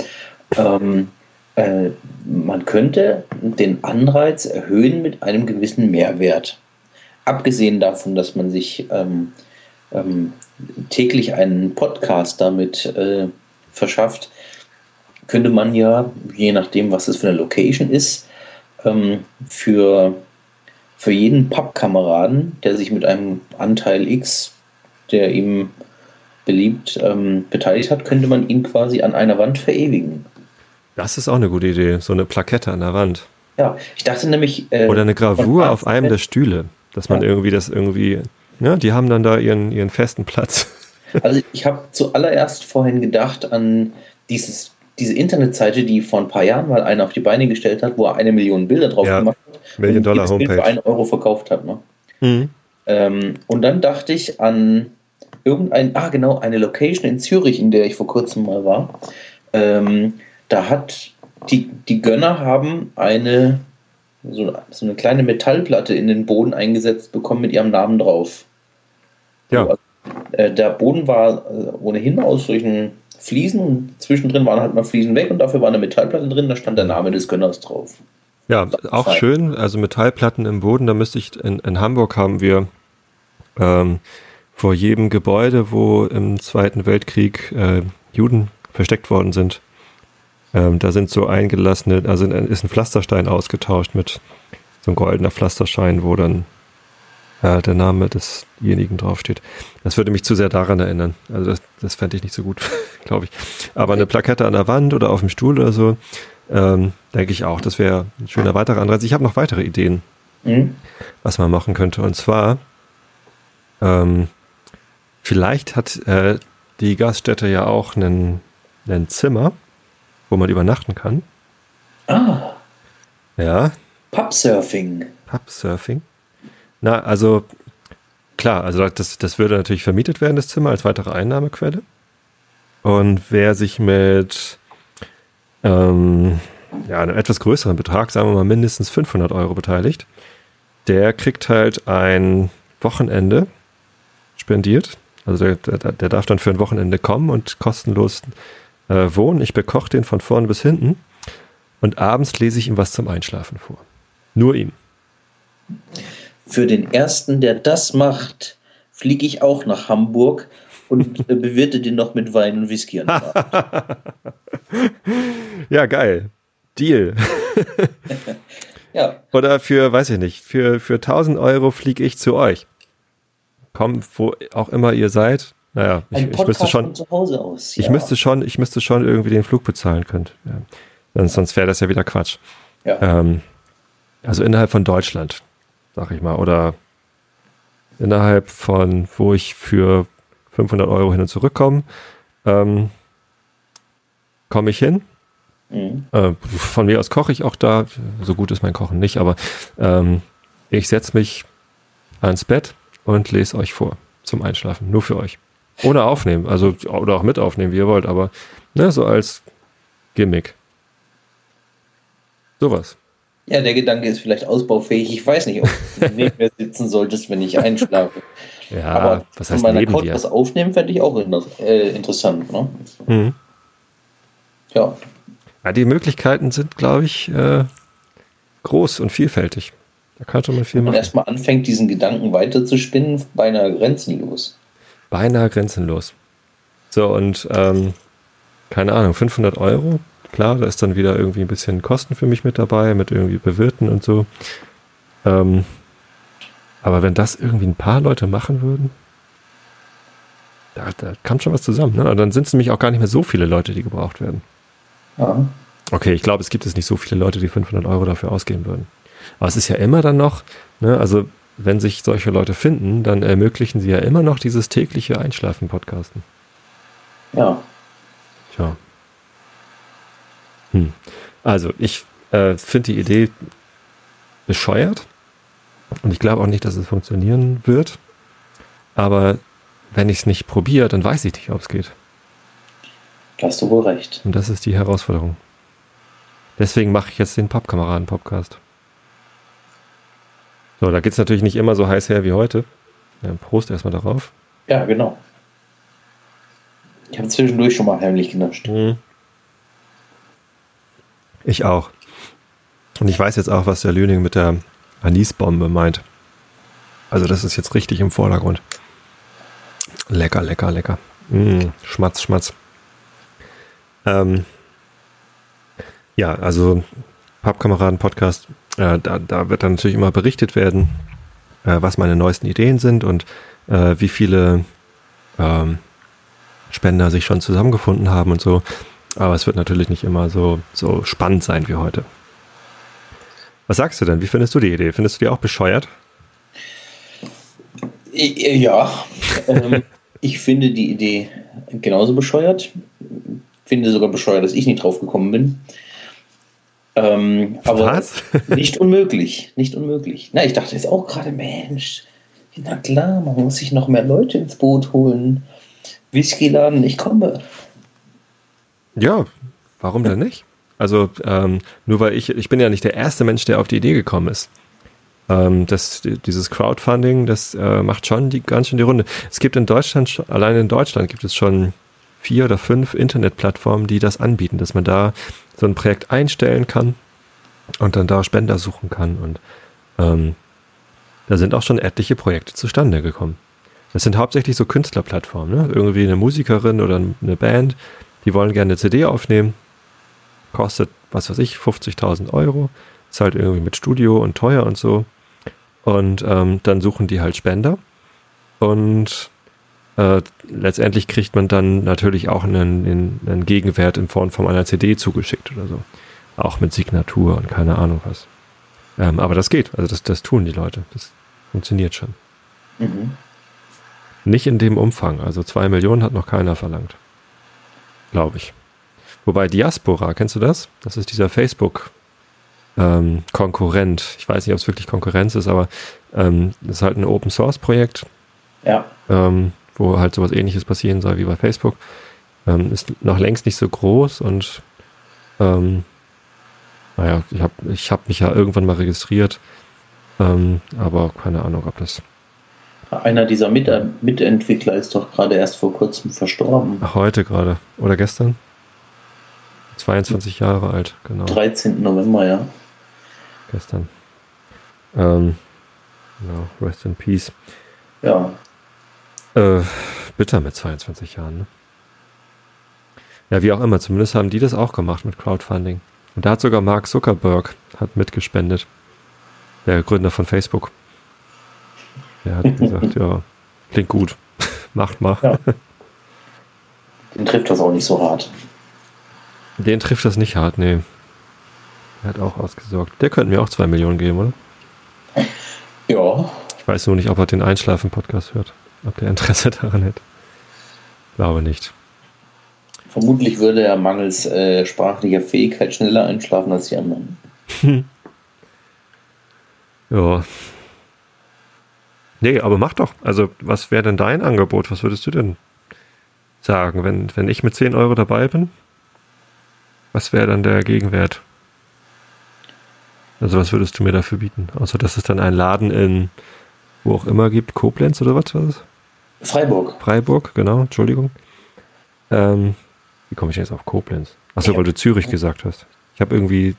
Ähm, äh, man könnte den Anreiz erhöhen mit einem gewissen Mehrwert. Abgesehen davon, dass man sich ähm, ähm, täglich einen Podcast damit äh, verschafft, könnte man ja, je nachdem, was es für eine Location ist, ähm, für, für jeden Pappkameraden, der sich mit einem Anteil X, der ihm beliebt, ähm, beteiligt hat, könnte man ihn quasi an einer Wand verewigen. Das ist auch eine gute Idee, so eine Plakette an der Wand. Ja, ich dachte nämlich. Äh, Oder eine Gravur auf einem der Stühle, dass man ja. irgendwie das irgendwie, ja, die haben dann da ihren, ihren festen Platz. Also ich habe zuallererst vorhin gedacht an dieses, diese Internetseite, die vor ein paar Jahren mal einer auf die Beine gestellt hat, wo er eine Million Bilder drauf ja, gemacht hat. Million Dollar Homepage. für einen Euro verkauft hat. Ne? Mhm. Ähm, und dann dachte ich an irgendein, ah genau, eine Location in Zürich, in der ich vor kurzem mal war. Ähm, da hat die, die Gönner haben eine so, so, eine kleine Metallplatte in den Boden eingesetzt bekommen mit ihrem Namen drauf. Ja. So, äh, der Boden war äh, ohnehin aus solchen Fliesen und zwischendrin waren halt mal Fliesen weg und dafür war eine Metallplatte drin, da stand der Name des Gönners drauf. Ja, auch schön, also Metallplatten im Boden, da müsste ich, in, in Hamburg haben wir ähm, vor jedem Gebäude, wo im Zweiten Weltkrieg äh, Juden versteckt worden sind. Ähm, da sind so eingelassene, also ist ein Pflasterstein ausgetauscht mit so ein goldener Pflasterstein, wo dann äh, der Name desjenigen draufsteht. Das würde mich zu sehr daran erinnern. Also das, das fände ich nicht so gut, glaube ich. Aber eine Plakette an der Wand oder auf dem Stuhl oder so, ähm, denke ich auch, das wäre ein schöner weiterer Anreiz. Ich habe noch weitere Ideen, mhm. was man machen könnte. Und zwar ähm, Vielleicht hat äh, die Gaststätte ja auch einen, einen Zimmer, wo man übernachten kann. Ah. Ja. Pubsurfing. Pubsurfing. Na, also klar, also das, das würde natürlich vermietet werden, das Zimmer, als weitere Einnahmequelle. Und wer sich mit ähm, ja, einem etwas größeren Betrag, sagen wir mal mindestens 500 Euro beteiligt, der kriegt halt ein Wochenende spendiert also der, der, der, darf dann für ein Wochenende kommen und kostenlos äh, wohnen. Ich bekoche den von vorne bis hinten und abends lese ich ihm was zum Einschlafen vor. Nur ihm. Für den ersten, der das macht, fliege ich auch nach Hamburg und äh, bewirte den noch mit Wein und Whisky an Ja, geil. Deal. ja. Oder für, weiß ich nicht, für, für 1000 Euro fliege ich zu euch kommt, wo auch immer ihr seid. Naja, ich, ich, müsste schon. Aus, ja. Ich müsste schon, ich müsste schon irgendwie den Flug bezahlen können. Ja. Sonst wäre das ja wieder Quatsch. Ja. Ähm, also innerhalb von Deutschland, sag ich mal, oder innerhalb von, wo ich für 500 Euro hin und zurück komme, ähm, komme ich hin. Mhm. Äh, von mir aus koche ich auch da. So gut ist mein Kochen nicht, aber ähm, ich setze mich ans Bett und lese euch vor zum Einschlafen. Nur für euch. Ohne aufnehmen, also oder auch mit aufnehmen, wie ihr wollt, aber ne, so als Gimmick. Sowas. Ja, der Gedanke ist vielleicht ausbaufähig. Ich weiß nicht, ob du neben mir sitzen solltest, wenn ich einschlafe. Ja, aber was heißt von meiner Couch was aufnehmen, fände ich auch äh, interessant. Ne? Mhm. Ja. ja. Die Möglichkeiten sind, glaube ich, äh, groß und vielfältig. Da kann schon mal viel Wenn man erstmal anfängt, diesen Gedanken weiterzuspinnen, beinahe grenzenlos. Beinahe grenzenlos. So, und ähm, keine Ahnung, 500 Euro, klar, da ist dann wieder irgendwie ein bisschen Kosten für mich mit dabei, mit irgendwie Bewirten und so. Ähm, aber wenn das irgendwie ein paar Leute machen würden, da, da kam schon was zusammen. Ne? Und dann sind es nämlich auch gar nicht mehr so viele Leute, die gebraucht werden. Ja. Okay, ich glaube, es gibt es nicht so viele Leute, die 500 Euro dafür ausgeben würden. Aber es ist ja immer dann noch, ne, also wenn sich solche Leute finden, dann ermöglichen sie ja immer noch dieses tägliche Einschlafen-Podcasten. Ja. Tja. Hm. Also, ich äh, finde die Idee bescheuert und ich glaube auch nicht, dass es funktionieren wird. Aber wenn ich es nicht probiere, dann weiß ich nicht, ob es geht. Da hast du wohl recht. Und das ist die Herausforderung. Deswegen mache ich jetzt den Pappkameraden-Podcast. So, da geht es natürlich nicht immer so heiß her wie heute. Prost erstmal darauf. Ja, genau. Ich habe zwischendurch schon mal heimlich genascht. Mhm. Ich auch. Und ich weiß jetzt auch, was der Lüning mit der Anisbombe meint. Also das ist jetzt richtig im Vordergrund. Lecker, lecker, lecker. Mm, schmatz, schmatz. Ähm, ja, also Pappkameraden-Podcast, da, da wird dann natürlich immer berichtet werden, äh, was meine neuesten Ideen sind und äh, wie viele ähm, Spender sich schon zusammengefunden haben und so. Aber es wird natürlich nicht immer so, so spannend sein wie heute. Was sagst du denn? Wie findest du die Idee? Findest du die auch bescheuert? Ja, ähm, ich finde die Idee genauso bescheuert. Finde sogar bescheuert, dass ich nicht drauf gekommen bin. Ähm, aber Was? nicht unmöglich, nicht unmöglich. Na, ich dachte jetzt auch gerade, Mensch, na klar, man muss sich noch mehr Leute ins Boot holen. Whiskyladen, ich komme. Ja, warum denn nicht? Also ähm, nur weil ich, ich bin ja nicht der erste Mensch, der auf die Idee gekommen ist. Ähm, das, dieses Crowdfunding, das äh, macht schon die, ganz schön die Runde. Es gibt in Deutschland, allein in Deutschland gibt es schon vier oder fünf Internetplattformen, die das anbieten, dass man da so ein Projekt einstellen kann und dann da Spender suchen kann. Und ähm, da sind auch schon etliche Projekte zustande gekommen. Das sind hauptsächlich so Künstlerplattformen, ne? Irgendwie eine Musikerin oder eine Band, die wollen gerne eine CD aufnehmen, kostet, was weiß ich, 50.000 Euro, ist halt irgendwie mit Studio und teuer und so. Und ähm, dann suchen die halt Spender. Und äh, letztendlich kriegt man dann natürlich auch einen, einen, Gegenwert in Form von einer CD zugeschickt oder so. Auch mit Signatur und keine Ahnung was. Ähm, aber das geht. Also das, das tun die Leute. Das funktioniert schon. Mhm. Nicht in dem Umfang. Also zwei Millionen hat noch keiner verlangt. Glaube ich. Wobei Diaspora, kennst du das? Das ist dieser Facebook ähm, Konkurrent. Ich weiß nicht, ob es wirklich Konkurrenz ist, aber ähm, das ist halt ein Open Source Projekt. Ja. Ähm, wo halt sowas ähnliches passieren soll wie bei Facebook. Ähm, ist noch längst nicht so groß und ähm, naja, ich habe ich hab mich ja irgendwann mal registriert, ähm, aber keine Ahnung, ob das. Einer dieser Mit Mitentwickler ist doch gerade erst vor kurzem verstorben. Heute gerade. Oder gestern? 22 Jahre alt, genau. 13. November, ja. Gestern. Ähm, genau, rest in peace. Ja. Äh, bitter mit 22 Jahren, ne? Ja, wie auch immer, zumindest haben die das auch gemacht mit Crowdfunding. Und da hat sogar Mark Zuckerberg hat mitgespendet. Der Gründer von Facebook. Der hat gesagt, ja, klingt gut. Macht mal. Ja. Den trifft das auch nicht so hart. Den trifft das nicht hart, nee. Der hat auch ausgesorgt. Der könnte mir auch zwei Millionen geben, oder? Ja. Ich weiß nur nicht, ob er den Einschlafen-Podcast hört. Ob der Interesse daran hätte. Glaube nicht. Vermutlich würde er mangels äh, sprachlicher Fähigkeit schneller einschlafen als die anderen. ja. Nee, aber mach doch. Also, was wäre denn dein Angebot? Was würdest du denn sagen, wenn, wenn ich mit 10 Euro dabei bin? Was wäre dann der Gegenwert? Also, was würdest du mir dafür bieten? Außer, dass es dann einen Laden in wo auch immer gibt, Koblenz oder was war das? Freiburg. Freiburg, genau, Entschuldigung. Ähm, wie komme ich jetzt auf Koblenz? Achso, ja. weil du Zürich gesagt hast. Ich habe irgendwie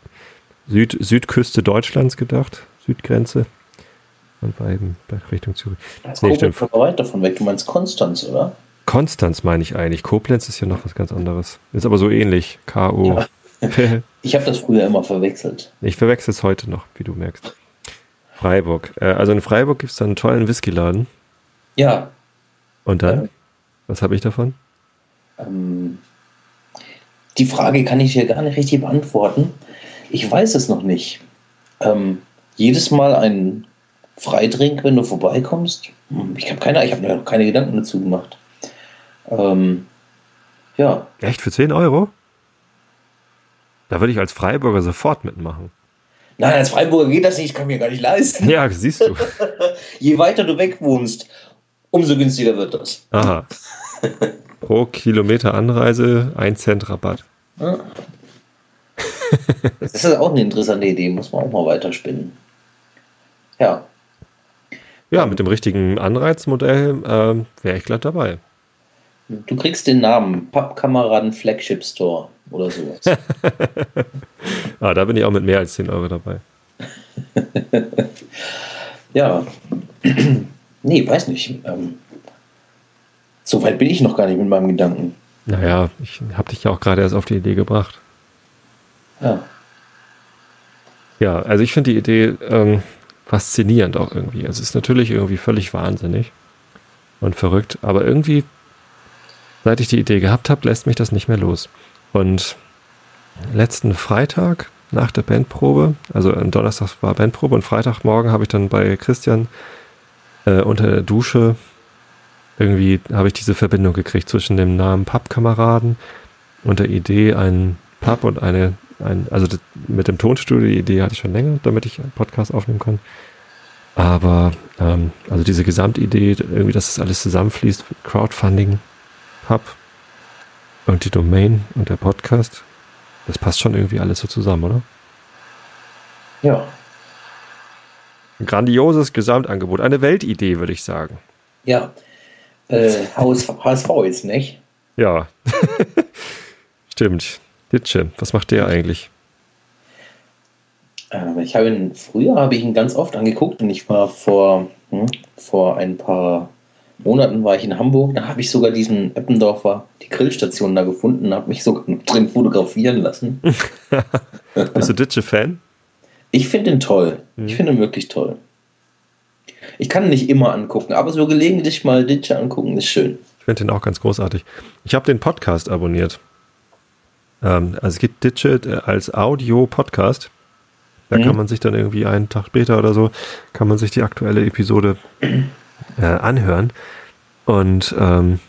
Süd, Südküste Deutschlands gedacht, Südgrenze. Und war eben bei Richtung Zürich. Das nee, stimmt. weit davon weg. Du meinst Konstanz, oder? Konstanz meine ich eigentlich. Koblenz ist ja noch was ganz anderes. Ist aber so ähnlich. K.O. Ja. ich habe das früher immer verwechselt. Ich verwechsel es heute noch, wie du merkst. Freiburg. Äh, also in Freiburg gibt es dann einen tollen Whiskyladen. Ja. Und dann? Ja. Was habe ich davon? Ähm, die Frage kann ich dir gar nicht richtig beantworten. Ich weiß es noch nicht. Ähm, jedes Mal ein Freidrink, wenn du vorbeikommst. Hm, Ich habe keine, ich habe mir noch keine Gedanken dazu gemacht. Ähm, ja, Echt für 10 Euro? Da würde ich als Freiburger sofort mitmachen. nein, als Freiburger geht das nicht, ich kann mir gar nicht leisten. Ja, siehst du. Je weiter du weg wohnst, umso günstiger wird das. Aha. Pro Kilometer Anreise 1 Cent Rabatt. Ja. Das ist auch eine interessante Idee, muss man auch mal weiterspinnen. Ja, Ja, mit dem richtigen Anreizmodell ähm, wäre ich glatt dabei. du kriegst den Namen Pappkameraden Flagship Store oder sowas. Ah, da bin ich auch mit mehr als 10 Euro dabei. ja, nee, weiß nicht. Ähm, so weit bin ich noch gar nicht mit meinem Gedanken. Naja, ich habe dich ja auch gerade erst auf die Idee gebracht. Ja, Ja, also ich finde die Idee ähm, faszinierend auch irgendwie. Es ist natürlich irgendwie völlig wahnsinnig und verrückt, aber irgendwie, seit ich die Idee gehabt habe, lässt mich das nicht mehr los. Und letzten Freitag nach der Bandprobe, also am Donnerstag war Bandprobe und Freitagmorgen habe ich dann bei Christian äh, unter der Dusche irgendwie habe ich diese Verbindung gekriegt zwischen dem Namen Pappkameraden und der Idee, einen Pub und eine, ein, also mit dem Tonstudio, die Idee hatte ich schon länger, damit ich einen Podcast aufnehmen kann. Aber ähm, also diese Gesamtidee, irgendwie, dass das alles zusammenfließt, Crowdfunding, Pub und die Domain und der Podcast, das passt schon irgendwie alles so zusammen, oder? ja, Ein grandioses Gesamtangebot, eine Weltidee, würde ich sagen. ja. Äh, HSV, HSV jetzt nicht. Ja. Stimmt. Ditsche, was macht der eigentlich? Ich habe ihn, früher habe ich ihn ganz oft angeguckt und ich war vor, hm, vor ein paar Monaten war ich in Hamburg, da habe ich sogar diesen Eppendorfer, die Grillstation da gefunden, habe mich sogar drin fotografieren lassen. Bist du Ditsche-Fan? Ich finde ihn toll. Mhm. Ich finde ihn wirklich toll. Ich kann ihn nicht immer angucken, aber so gelegentlich mal Ditsche angucken ist schön. Ich finde den auch ganz großartig. Ich habe den Podcast abonniert. Ähm, also es gibt Ditsche äh, als Audio-Podcast. Da Mhm. kann man sich dann irgendwie einen Tag später oder so, kann man sich die aktuelle Episode äh, anhören. Und ähm,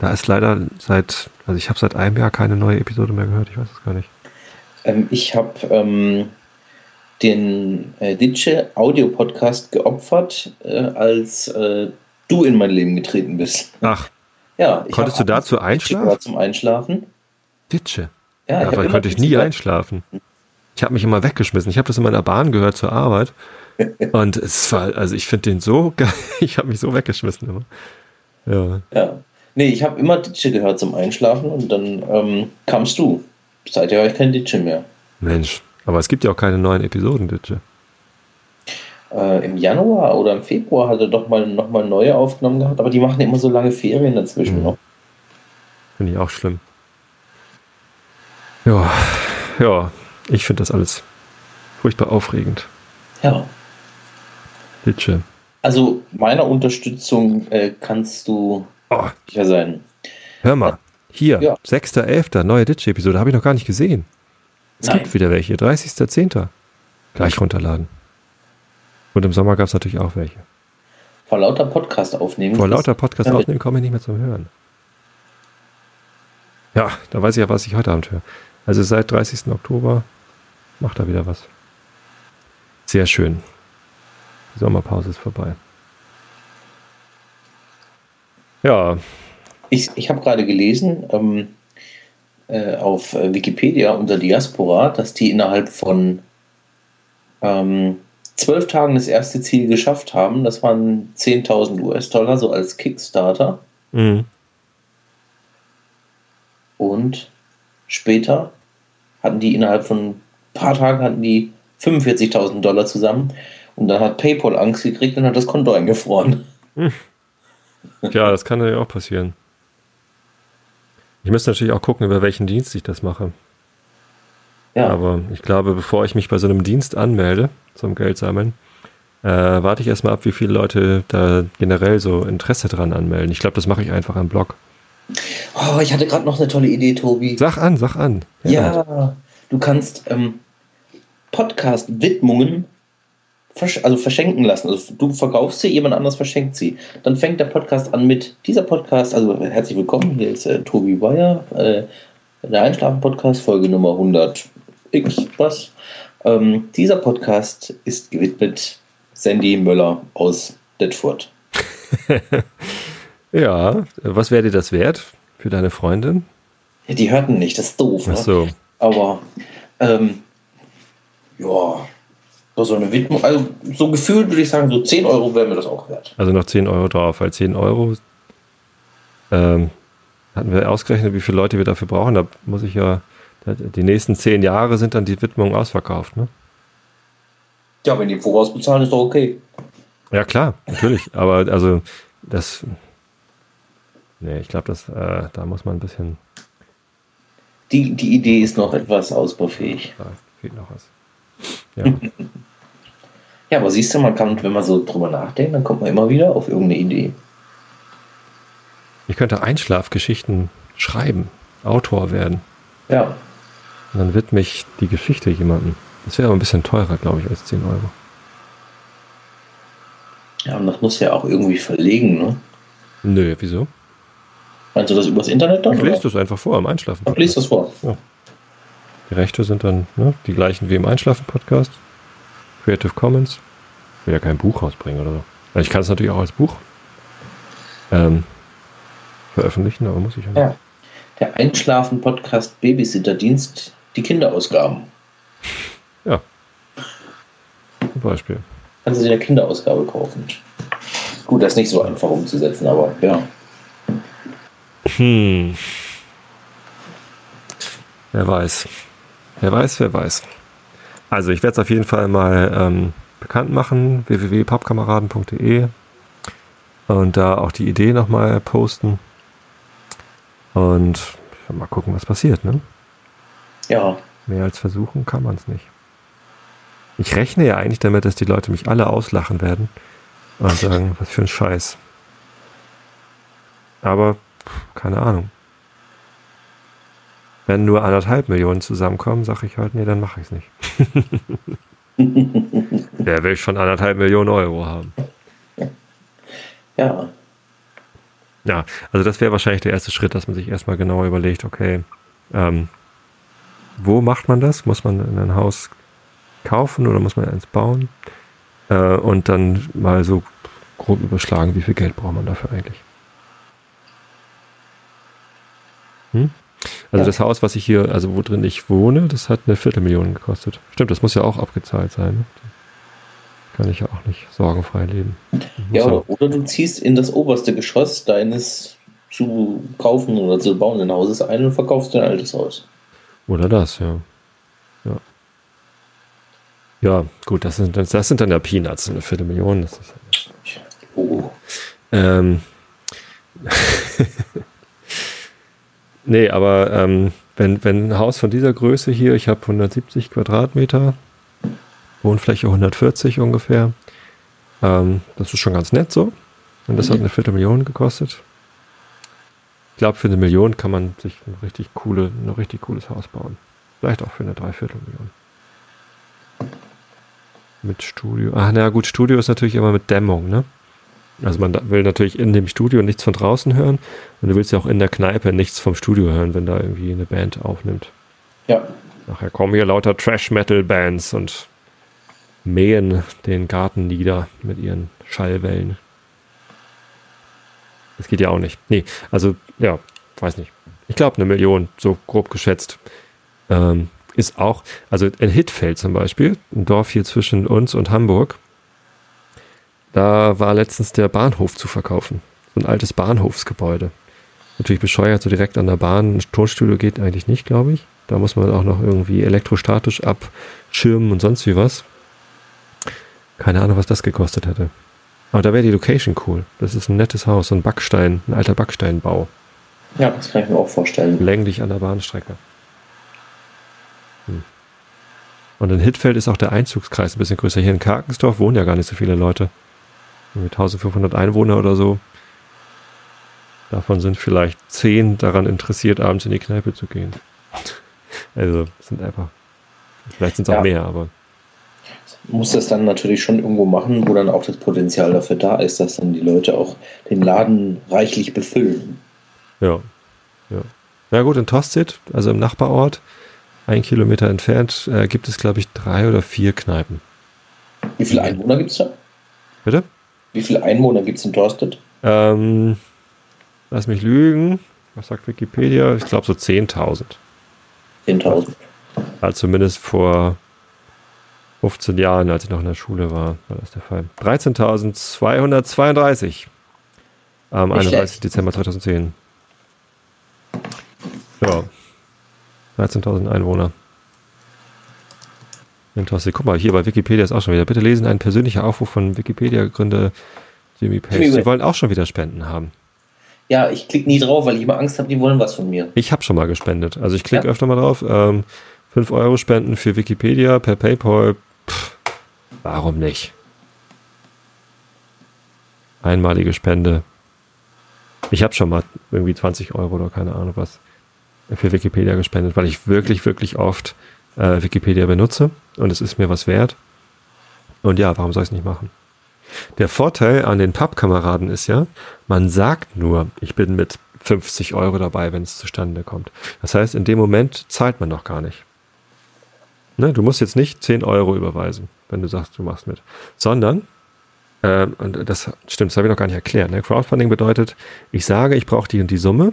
da ist leider seit, also ich habe seit einem Jahr keine neue Episode mehr gehört. Ich weiß es gar nicht. Ähm, ich habe ähm, den äh, Ditsche Audio-Podcast geopfert, äh, als äh, du in mein Leben getreten bist. Ach, Ja, ich Konntest du dazu Ditsche einschlafen? gehört Zum Einschlafen. Ditsche. Ja, Ja, aber konnte ich Ditsche nie einschlafen. Ich habe mich immer weggeschmissen. Ich habe das in meiner Bahn gehört zur Arbeit. Und es war, also ich finde den so geil. Ich habe mich so weggeschmissen immer. Ja. Ja. Nee, ich habe immer Ditsche gehört zum Einschlafen und dann ähm, kamst du. Seither höre ich kein Ditsche mehr. Mensch, aber es gibt ja auch keine neuen Episoden, Ditsche. Äh, Im Januar oder im Februar hat er doch mal nochmal neue aufgenommen gehabt, aber die machen immer so lange Ferien dazwischen Mhm. noch. Finde ich auch schlimm. Ja, ja, ich finde das alles furchtbar aufregend. Ja. Ditsche. Also meiner Unterstützung äh, kannst du Oh, sicher sein. hör mal. Hier, Ja. 6.11., neue Ditsche-Episode, habe ich noch gar nicht gesehen. Es Nein. gibt wieder welche, 30.10. Gleich runterladen. Und im Sommer gab es natürlich auch welche. Vor lauter Podcast aufnehmen. Vor lauter Podcast Ja, aufnehmen komme ich nicht mehr zum Hören. Ja, da weiß ich ja, was ich heute Abend höre. Also seit 30. Oktober macht er wieder was. Sehr schön. Die Sommerpause ist vorbei. Ja, Ich, ich habe gerade gelesen ähm, äh, auf äh, Wikipedia unter Diaspora, dass die innerhalb von ähm, zwölf Tagen das erste Ziel geschafft haben. Das waren 10.000 US-Dollar, so als Kickstarter. mhm. Und später hatten die innerhalb von ein paar Tagen hatten die 45.000 Dollar zusammen. Und dann hat PayPal Angst gekriegt und hat das Konto eingefroren. ja, das kann ja auch passieren. Ich müsste natürlich auch gucken, über welchen Dienst ich das mache. Ja, Aber ich glaube, bevor ich mich bei so einem Dienst anmelde zum Geld sammeln, äh, warte ich erstmal ab, wie viele Leute da generell so Interesse dran anmelden. Ich glaube, das mache ich einfach am Blog. oh, ich hatte gerade noch eine tolle Idee, Tobi. Sag an, sag an. Ja, du kannst ähm, Podcast-Widmungen versch also verschenken lassen. Also du verkaufst sie, jemand anderes verschenkt sie. Dann fängt der Podcast an mit dieser Podcast, also herzlich willkommen, hier ist äh, Tobi Bayer, äh, der Einschlafen-Podcast, Folge Nummer 100 X was. Ähm, dieser Podcast ist gewidmet Sandy Möller aus Detford. ja, was wäre dir das wert für deine Freundin? Ja, die hörten nicht, das ist doof. Ach so. Ne? Aber ähm, ja, so eine Widmung, also so gefühlt würde ich sagen, so 10 Euro wäre mir das auch wert. Also noch 10 Euro drauf, weil 10 Euro ähm, hatten wir ausgerechnet, wie viele Leute wir dafür brauchen. Da muss ich ja, die nächsten 10 Jahre sind dann die Widmungen ausverkauft, ne? Ja, wenn die voraus bezahlen, ist doch okay. Ja, klar, natürlich. Aber also das. Nee, ich glaube, das, äh, da muss man ein bisschen. Die, die Idee ist noch etwas ausbaufähig. Da fehlt noch was. Ja. ja, aber siehst du, man kann, wenn man so drüber nachdenkt, dann kommt man immer wieder auf irgendeine Idee. Ich könnte Einschlafgeschichten schreiben, Autor werden. Ja. Und dann widme ich die Geschichte jemandem. Das wäre aber ein bisschen teurer, glaube ich, als 10 Euro. Ja, und das muss ja auch irgendwie verlegen, ne? Nö, wieso? Meinst du das übers Internet dann? Ich lese das einfach vor im Einschlafen. Ich lese das vor. Ja. Die Rechte sind dann ne, die gleichen wie im Einschlafen-Podcast. Creative Commons. Ich will ja kein Buch rausbringen oder so. Also ich kann es natürlich auch als Buch ähm, veröffentlichen, aber muss ich ja. Ja. Der Einschlafen-Podcast Babysitter-Dienst, die Kinderausgaben. Ja. Zum Beispiel. Kannst du dir eine Kinderausgabe kaufen. Gut, das ist nicht so einfach umzusetzen, aber ja. Hm. Wer weiß. Wer weiß, wer weiß. Also ich werde es auf jeden Fall mal ähm, bekannt machen, www.pappkameraden.de und da auch die Idee nochmal posten. Und mal gucken, was passiert, ne? Ja. Mehr als versuchen kann man es nicht. Ich rechne ja eigentlich damit, dass die Leute mich alle auslachen werden und sagen, was für ein Scheiß. Aber keine Ahnung. Wenn nur anderthalb Millionen zusammenkommen, sage ich halt, nee, dann mache ich es nicht. Wer will schon anderthalb Millionen Euro haben? Ja. Ja, also das wäre wahrscheinlich der erste Schritt, dass man sich erstmal genauer überlegt, okay, ähm, wo macht man das? Muss man in ein Haus kaufen oder muss man eins bauen? Äh, und dann mal so grob überschlagen, wie viel Geld braucht man dafür eigentlich? Hm? Also ja. das Haus, was ich hier, also wo drin ich wohne, das hat eine Viertelmillion gekostet. Stimmt, das muss ja auch abgezahlt sein. Ne? Kann ich ja auch nicht sorgenfrei leben. Ja, oder, oder, du ziehst in das oberste Geschoss deines zu kaufen oder zu bauenden Hauses ein und verkaufst dein altes Haus. Oder das, ja. Ja, ja gut, das sind, das sind dann ja Peanuts, eine Viertelmillion. Das ist, oh. Ähm, Nee, aber ähm, wenn, wenn ein Haus von dieser Größe hier, ich habe 170 Quadratmeter, Wohnfläche 140 ungefähr, ähm, das ist schon ganz nett so. Und das mhm. hat eine Viertelmillion gekostet. Ich glaube, für eine Million kann man sich ein richtig, coole, ein richtig cooles Haus bauen. Vielleicht auch für eine Dreiviertelmillion. Mit Studio. Ach, na gut, Studio ist natürlich immer mit Dämmung, ne? Also man will natürlich in dem Studio nichts von draußen hören und du willst ja auch in der Kneipe nichts vom Studio hören, wenn da irgendwie eine Band aufnimmt. Ja. Nachher kommen hier lauter Trash-Metal-Bands und mähen den Garten nieder mit ihren Schallwellen. Das geht ja auch nicht. Nee, also ja, weiß nicht. Ich glaube eine Million, so grob geschätzt. Ähm, ist auch, also in Hitfeld zum Beispiel, ein Dorf hier zwischen uns und Hamburg, da war letztens der Bahnhof zu verkaufen. So ein altes Bahnhofsgebäude. Natürlich bescheuert, so direkt an der Bahn. Ein Tonstudio geht eigentlich nicht, glaube ich. Da muss man auch noch irgendwie elektrostatisch abschirmen und sonst wie was. Keine Ahnung, was das gekostet hätte. Aber da wäre die Location cool. Das ist ein nettes Haus, so ein Backstein, ein alter Backsteinbau. Ja, das kann ich mir auch vorstellen. Länglich an der Bahnstrecke. Hm. Und in Hittfeld ist auch der Einzugskreis ein bisschen größer. Hier in Karkensdorf wohnen ja gar nicht so viele Leute. 1500 Einwohner oder so. Davon sind vielleicht zehn daran interessiert, abends in die Kneipe zu gehen. Also sind einfach, vielleicht sind es auch ja. mehr, aber. muss das dann natürlich schon irgendwo machen, wo dann auch das Potenzial dafür da ist, dass dann die Leute auch den Laden reichlich befüllen. Ja, ja. Ja gut, in Tosted, also im Nachbarort, ein Kilometer entfernt, äh, gibt es, glaube ich, drei oder vier Kneipen. Wie viele Einwohner gibt es da? Bitte? Wie viele Einwohner gibt es in Torsted? Ähm, lass mich lügen. Was sagt Wikipedia? Ich glaube so 10.000. 10.000. Also zumindest vor 15 Jahren, als ich noch in der Schule war, war das der Fall. 13.232 am Nicht 31. Schlecht. Dezember 2010. Ja. 13.000 Einwohner. Interessant. Guck mal, hier bei Wikipedia ist auch schon wieder. Bitte lesen ein persönlicher Aufruf von Wikipedia-Gründer Jimmy Page. Sie wollen auch schon wieder Spenden haben. Ja, ich klicke nie drauf, weil ich immer Angst habe, die wollen was von mir. Ich habe schon mal gespendet. Also ich klicke ja. öfter mal drauf. Ähm, 5 Euro Spenden für Wikipedia per PayPal. Pff, warum nicht? Einmalige Spende. Ich habe schon mal irgendwie 20 Euro oder keine Ahnung was für Wikipedia gespendet, weil ich wirklich, wirklich oft äh, Wikipedia benutze und es ist mir was wert. Und ja, warum soll ich es nicht machen? Der Vorteil an den Pappkameraden ist ja, man sagt nur, ich bin mit 50 Euro dabei, wenn es zustande kommt. Das heißt, in dem Moment zahlt man noch gar nicht. Ne, du musst jetzt nicht 10 Euro überweisen, wenn du sagst, du machst mit, sondern, äh, und das stimmt, das habe ich noch gar nicht erklärt. Ne? Crowdfunding bedeutet, ich sage, ich brauche die und die Summe,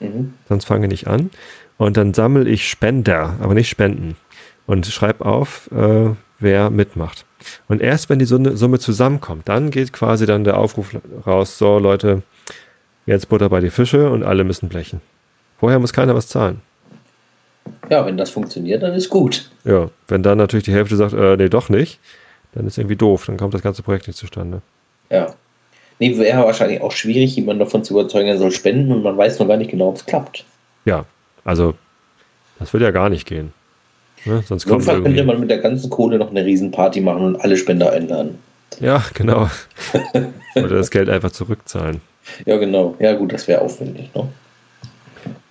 mhm. sonst fange ich nicht an. Und dann sammle ich Spender, aber nicht Spenden. Und schreibe auf, äh, wer mitmacht. Und erst wenn die Summe zusammenkommt, dann geht quasi dann der Aufruf raus, so Leute, jetzt Butter bei die Fische und alle müssen blechen. Vorher muss keiner was zahlen. Ja, wenn das funktioniert, dann ist gut. Ja, wenn dann natürlich die Hälfte sagt, äh, nee, doch nicht, dann ist irgendwie doof, dann kommt das ganze Projekt nicht zustande. Ja. Nee, wäre wahrscheinlich auch schwierig, jemanden davon zu überzeugen, er soll spenden und man weiß noch gar nicht genau, ob es klappt. Ja, also das wird ja gar nicht gehen. Ne? Sonst kommt Notfall könnte man mit der ganzen Kohle noch eine Riesenparty machen und alle Spender einladen. Ja, genau. Oder das Geld einfach zurückzahlen. Ja, genau. Ja, gut, das wäre aufwendig. Ne?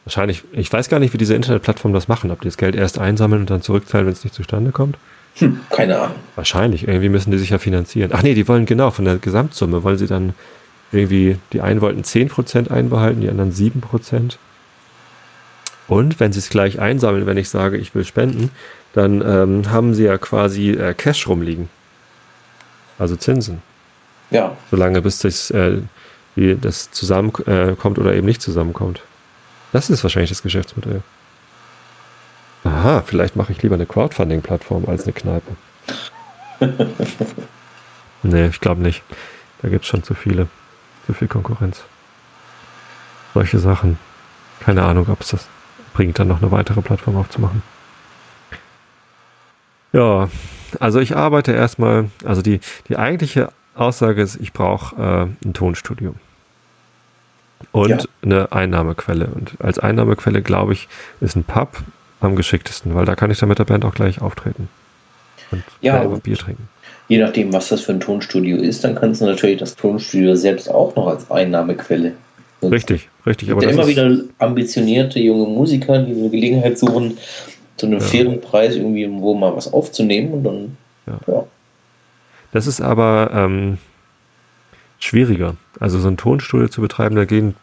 Wahrscheinlich, ich weiß gar nicht, wie diese Internetplattformen das machen, ob die das Geld erst einsammeln und dann zurückzahlen, wenn es nicht zustande kommt. Hm, keine Ahnung. Wahrscheinlich, irgendwie müssen die sich ja finanzieren. Ach nee, die wollen genau von der Gesamtsumme, wollen sie dann irgendwie, die einen wollten 10% einbehalten, die anderen 7%. Und wenn sie es gleich einsammeln, wenn ich sage, ich will spenden, dann ähm, haben sie ja quasi äh, Cash rumliegen. Also Zinsen. Ja. Solange bis das, äh, wie das zusammenkommt äh, oder eben nicht zusammenkommt. Das ist wahrscheinlich das Geschäftsmodell. Aha, vielleicht mache ich lieber eine Crowdfunding-Plattform als eine Kneipe. nee, ich glaube nicht. Da gibt es schon zu viele. Zu viel Konkurrenz. Solche Sachen. Keine Ahnung, ob es das bringt, dann noch eine weitere Plattform aufzumachen. Ja, also ich arbeite erstmal, also die, die eigentliche Aussage ist, ich brauche äh, ein Tonstudio und ja. eine Einnahmequelle. Und als Einnahmequelle, glaube ich, ist ein Pub am geschicktesten, weil da kann ich dann mit der Band auch gleich auftreten und ja, Bier trinken. Je nachdem, was das für ein Tonstudio ist, dann kannst du natürlich das Tonstudio selbst auch noch als Einnahmequelle Richtig, richtig. Aber immer wieder ambitionierte junge Musiker, die eine Gelegenheit suchen, zu einem ja. fairen Preis irgendwie wo mal was aufzunehmen und dann, ja. ja. Das ist aber ähm, schwieriger. Also so ein Tonstudio zu betreiben, da gehen,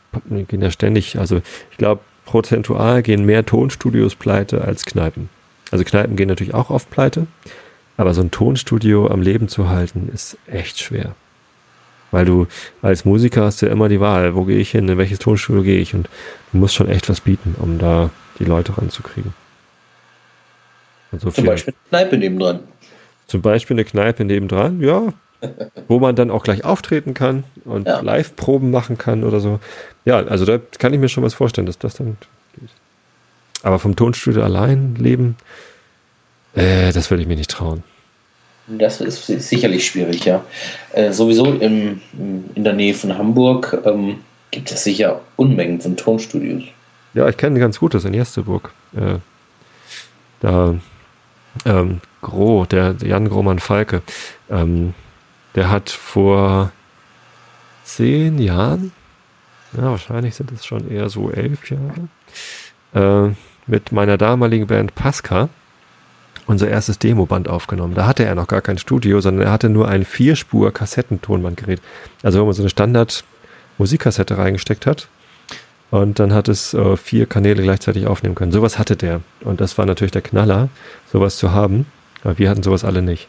gehen ja ständig, also ich glaube, prozentual gehen mehr Tonstudios pleite als Kneipen. Also Kneipen gehen natürlich auch oft pleite, aber so ein Tonstudio am Leben zu halten, ist echt schwer. Weil du als Musiker hast ja immer die Wahl, wo gehe ich hin, in welches Tonstudio gehe ich und du musst schon echt was bieten, um da die Leute ranzukriegen. So Zum Beispiel eine Kneipe nebendran. Zum Beispiel eine Kneipe nebendran, ja. wo man dann auch gleich auftreten kann und ja. Live-Proben machen kann oder so. Ja, also da kann ich mir schon was vorstellen, dass das dann geht. Aber vom Tonstudio allein leben, äh, das würde ich mir nicht trauen. Das ist, sicherlich schwierig, ja. Äh, sowieso im, in der Nähe von Hamburg ähm, gibt es sicher Unmengen von Tonstudios. Ja, ich kenne ganz gut das in Jesteburg. Äh, da ähm, Gro, der, der Jan Grohmann Falke, ähm, der hat vor zehn Jahren, ja, wahrscheinlich sind es schon eher so elf Jahre, äh, mit meiner damaligen Band Pasca unser erstes Demoband aufgenommen. Da hatte er noch gar kein Studio, sondern er hatte nur ein Vierspur-Kassettentonbandgerät. Also wenn man so eine Standard-Musikkassette reingesteckt hat und dann hat es äh, vier Kanäle gleichzeitig aufnehmen können. Sowas hatte der. Und das war natürlich der Knaller, sowas zu haben. Aber wir hatten sowas alle nicht.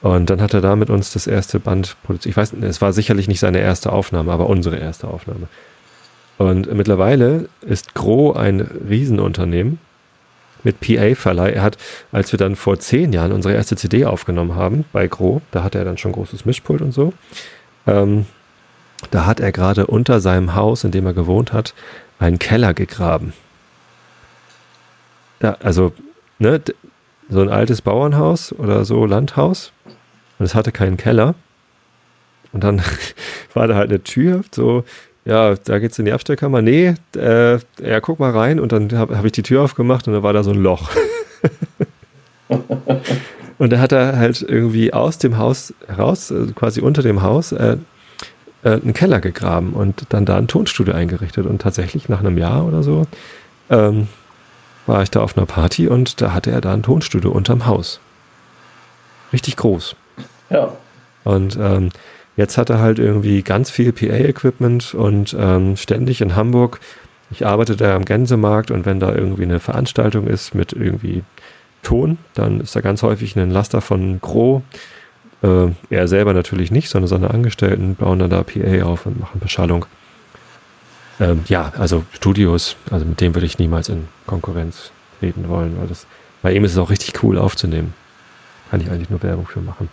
Und dann hat er da mit uns das erste Band produziert. Ich weiß, es war sicherlich nicht seine erste Aufnahme, aber unsere erste Aufnahme. Und mittlerweile ist Gro ein Riesenunternehmen mit PA-Verleih. Er hat, als wir dann vor zehn Jahren unsere erste CD aufgenommen haben bei Gro, da hatte er dann schon großes Mischpult und so, ähm, da hat er gerade unter seinem Haus, in dem er gewohnt hat, einen Keller gegraben. Da, also, ne, so ein altes Bauernhaus oder so Landhaus und es hatte keinen Keller. Und dann war da halt eine Tür, so, ja, da geht's in die Abstellkammer. Nee, äh, ja, guck mal rein. Und dann habe hab ich die Tür aufgemacht und da war da so ein Loch. und da hat er halt irgendwie aus dem Haus heraus, also quasi unter dem Haus, äh, äh, einen Keller gegraben und dann da ein Tonstudio eingerichtet. Und tatsächlich nach einem Jahr oder so ähm, war ich da auf einer Party und da hatte er da ein Tonstudio unterm Haus. Richtig groß. Ja. Und ähm, Jetzt hat er halt irgendwie ganz viel PA-Equipment und ähm, ständig in Hamburg. Ich arbeite da am Gänsemarkt und wenn da irgendwie eine Veranstaltung ist mit irgendwie Ton, dann ist da ganz häufig ein Laster von Gro. Äh, er selber natürlich nicht, sondern seine Angestellten bauen dann da PA auf und machen Beschallung. Ähm, ja, also Studios, also mit dem würde ich niemals in Konkurrenz treten wollen, weil das, bei ihm ist es auch richtig cool aufzunehmen. Kann ich eigentlich nur Werbung für machen.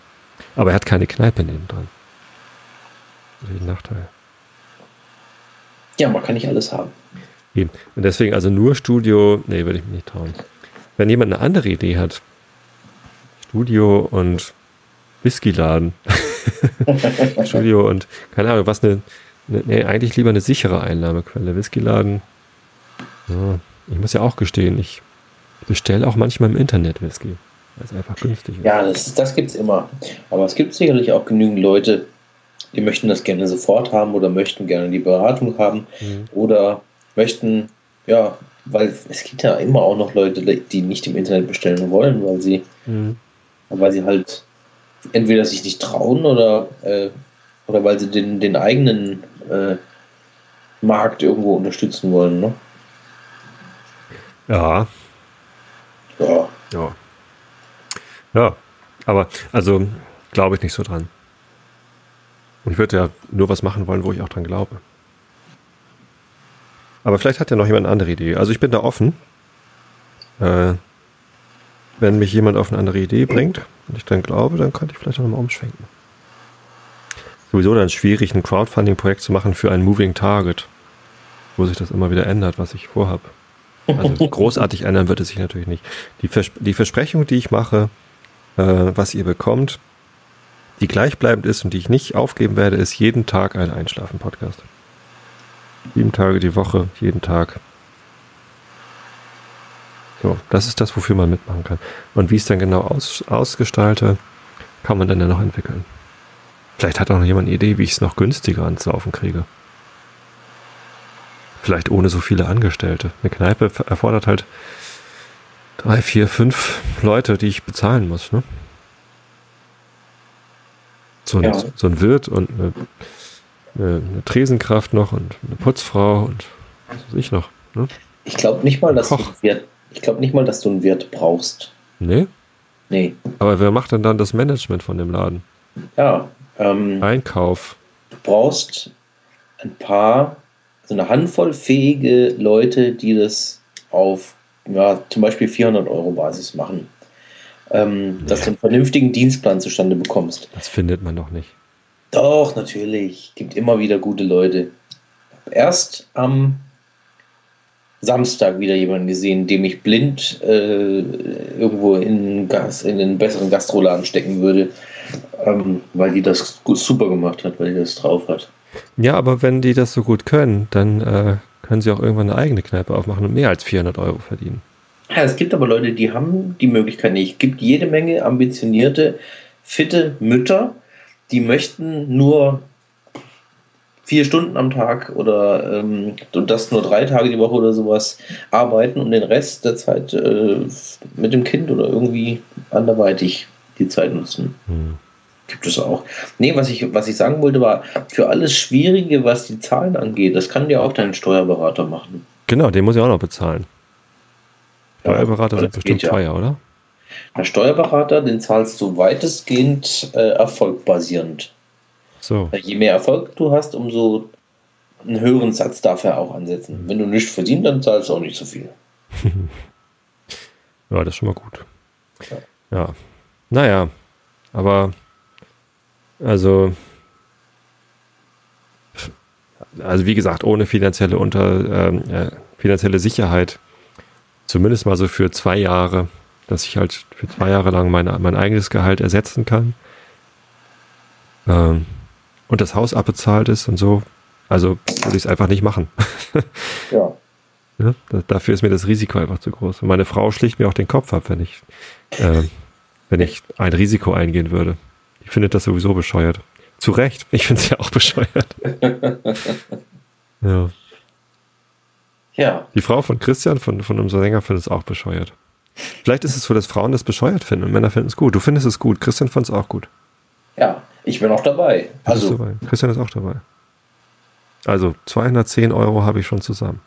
Aber er hat keine Kneipe neben dran natürlich ein Nachteil. Ja, man kann nicht alles haben. Und deswegen, also nur Studio, nee, würde ich mich nicht trauen. Wenn jemand eine andere Idee hat, Studio und Whiskyladen. Studio und keine Ahnung, was eine, eine, nee, eigentlich lieber eine sichere Einnahmequelle. Whiskyladen. Ja, ich muss ja auch gestehen, ich bestelle auch manchmal im Internet Whisky, weil es einfach günstig ist. Ja, das, das gibt es immer. Aber es gibt sicherlich auch genügend Leute, die möchten das gerne sofort haben oder möchten gerne die Beratung haben mhm. oder möchten, ja, weil es gibt ja immer auch noch Leute, die nicht im Internet bestellen wollen, weil sie, mhm. weil sie halt entweder sich nicht trauen oder, äh, oder weil sie den, den eigenen äh, Markt irgendwo unterstützen wollen. Ne? Ja. Ja. Ja. Ja. Aber also glaube ich nicht so dran. Und ich würde ja nur was machen wollen, wo ich auch dran glaube. Aber vielleicht hat ja noch jemand eine andere Idee. Also ich bin da offen. Äh, wenn mich jemand auf eine andere Idee bringt und ich dann glaube, dann könnte ich vielleicht auch nochmal umschwenken. Sowieso dann schwierig, ein Crowdfunding-Projekt zu machen für ein Moving Target, wo sich das immer wieder ändert, was ich vorhab. Also großartig ändern wird es sich natürlich nicht. Die, Vers die Versprechung, die ich mache, äh, was ihr bekommt, die gleichbleibend ist und die ich nicht aufgeben werde, ist jeden Tag ein Einschlafen-Podcast. Sieben Tage die Woche, jeden Tag. So, das ist das, wofür man mitmachen kann. Und wie es dann genau aus, ausgestalte, kann man dann ja noch entwickeln. Vielleicht hat auch noch jemand eine Idee, wie ich es noch günstiger ans Laufen kriege. Vielleicht ohne so viele Angestellte. Eine Kneipe erfordert halt drei, vier, fünf Leute, die ich bezahlen muss. Ne? So ein, ja. so ein Wirt und eine, eine, eine, Tresenkraft noch und eine Putzfrau und was weiß ich noch. Ne? Ich glaube nicht mal, dass Koch. du Wirt, ich glaube nicht mal, dass du einen Wirt brauchst. Nee? Nee. Aber wer macht denn dann das Management von dem Laden? Ja. Ähm, Einkauf. Du brauchst ein paar, so eine Handvoll fähige Leute, die das auf ja, zum Beispiel 400 Euro Basis machen ähm, dass du einen vernünftigen Dienstplan zustande bekommst. Das findet man doch nicht. Doch, natürlich. Gibt immer wieder gute Leute. Erst am Samstag wieder jemanden gesehen, dem ich blind äh, irgendwo in, Gas, in einen besseren Gastroladen stecken würde, ähm, weil die das super gemacht hat, weil die das drauf hat. Ja, aber wenn die das so gut können, dann äh, können sie auch irgendwann eine eigene Kneipe aufmachen und mehr als 400 Euro verdienen. Ja, es gibt aber Leute, die haben die Möglichkeit nicht. Es gibt jede Menge ambitionierte, fitte Mütter, die möchten nur vier Stunden am Tag oder ähm, und das nur drei Tage die Woche oder sowas arbeiten und den Rest der Zeit äh, mit dem Kind oder irgendwie anderweitig die Zeit nutzen. Hm. Gibt es auch. Nee, was ich, was ich sagen wollte, war, für alles Schwierige, was die Zahlen angeht, das kann dir auch dein Steuerberater machen. Genau, den muss ich auch noch bezahlen. Steuerberater sind bestimmt ja. teuer, oder? Der Steuerberater, den zahlst du weitestgehend äh, erfolgbasierend. So. Je mehr Erfolg du hast, umso einen höheren Satz darf er auch ansetzen. Wenn du nichts verdienst, dann zahlst du auch nicht so viel. ja, das ist schon mal gut. Ja. ja. Naja, aber also also wie gesagt, ohne finanzielle unter ähm, äh, finanzielle Sicherheit, zumindest mal so für zwei Jahre, dass ich halt für zwei Jahre lang mein, mein eigenes Gehalt ersetzen kann. Ähm, und das Haus abbezahlt ist und so, also würde ich es einfach nicht machen. ja. ja. Dafür ist mir das Risiko einfach zu groß. Und meine Frau schlicht mir auch den Kopf ab, wenn ich, äh, wenn ich ein Risiko eingehen würde. Die findet das sowieso bescheuert. Zu Recht. Ich finde es ja auch bescheuert. ja. Ja. Die Frau von Christian, von, von unserem Sänger, findet es auch bescheuert. Vielleicht ist es so, dass Frauen das bescheuert finden und Männer finden es gut. Du findest es gut. Christian fand es auch gut. Ja, ich bin auch dabei. Also, dabei. Christian ist auch dabei. Also 210 Euro habe ich schon zusammen.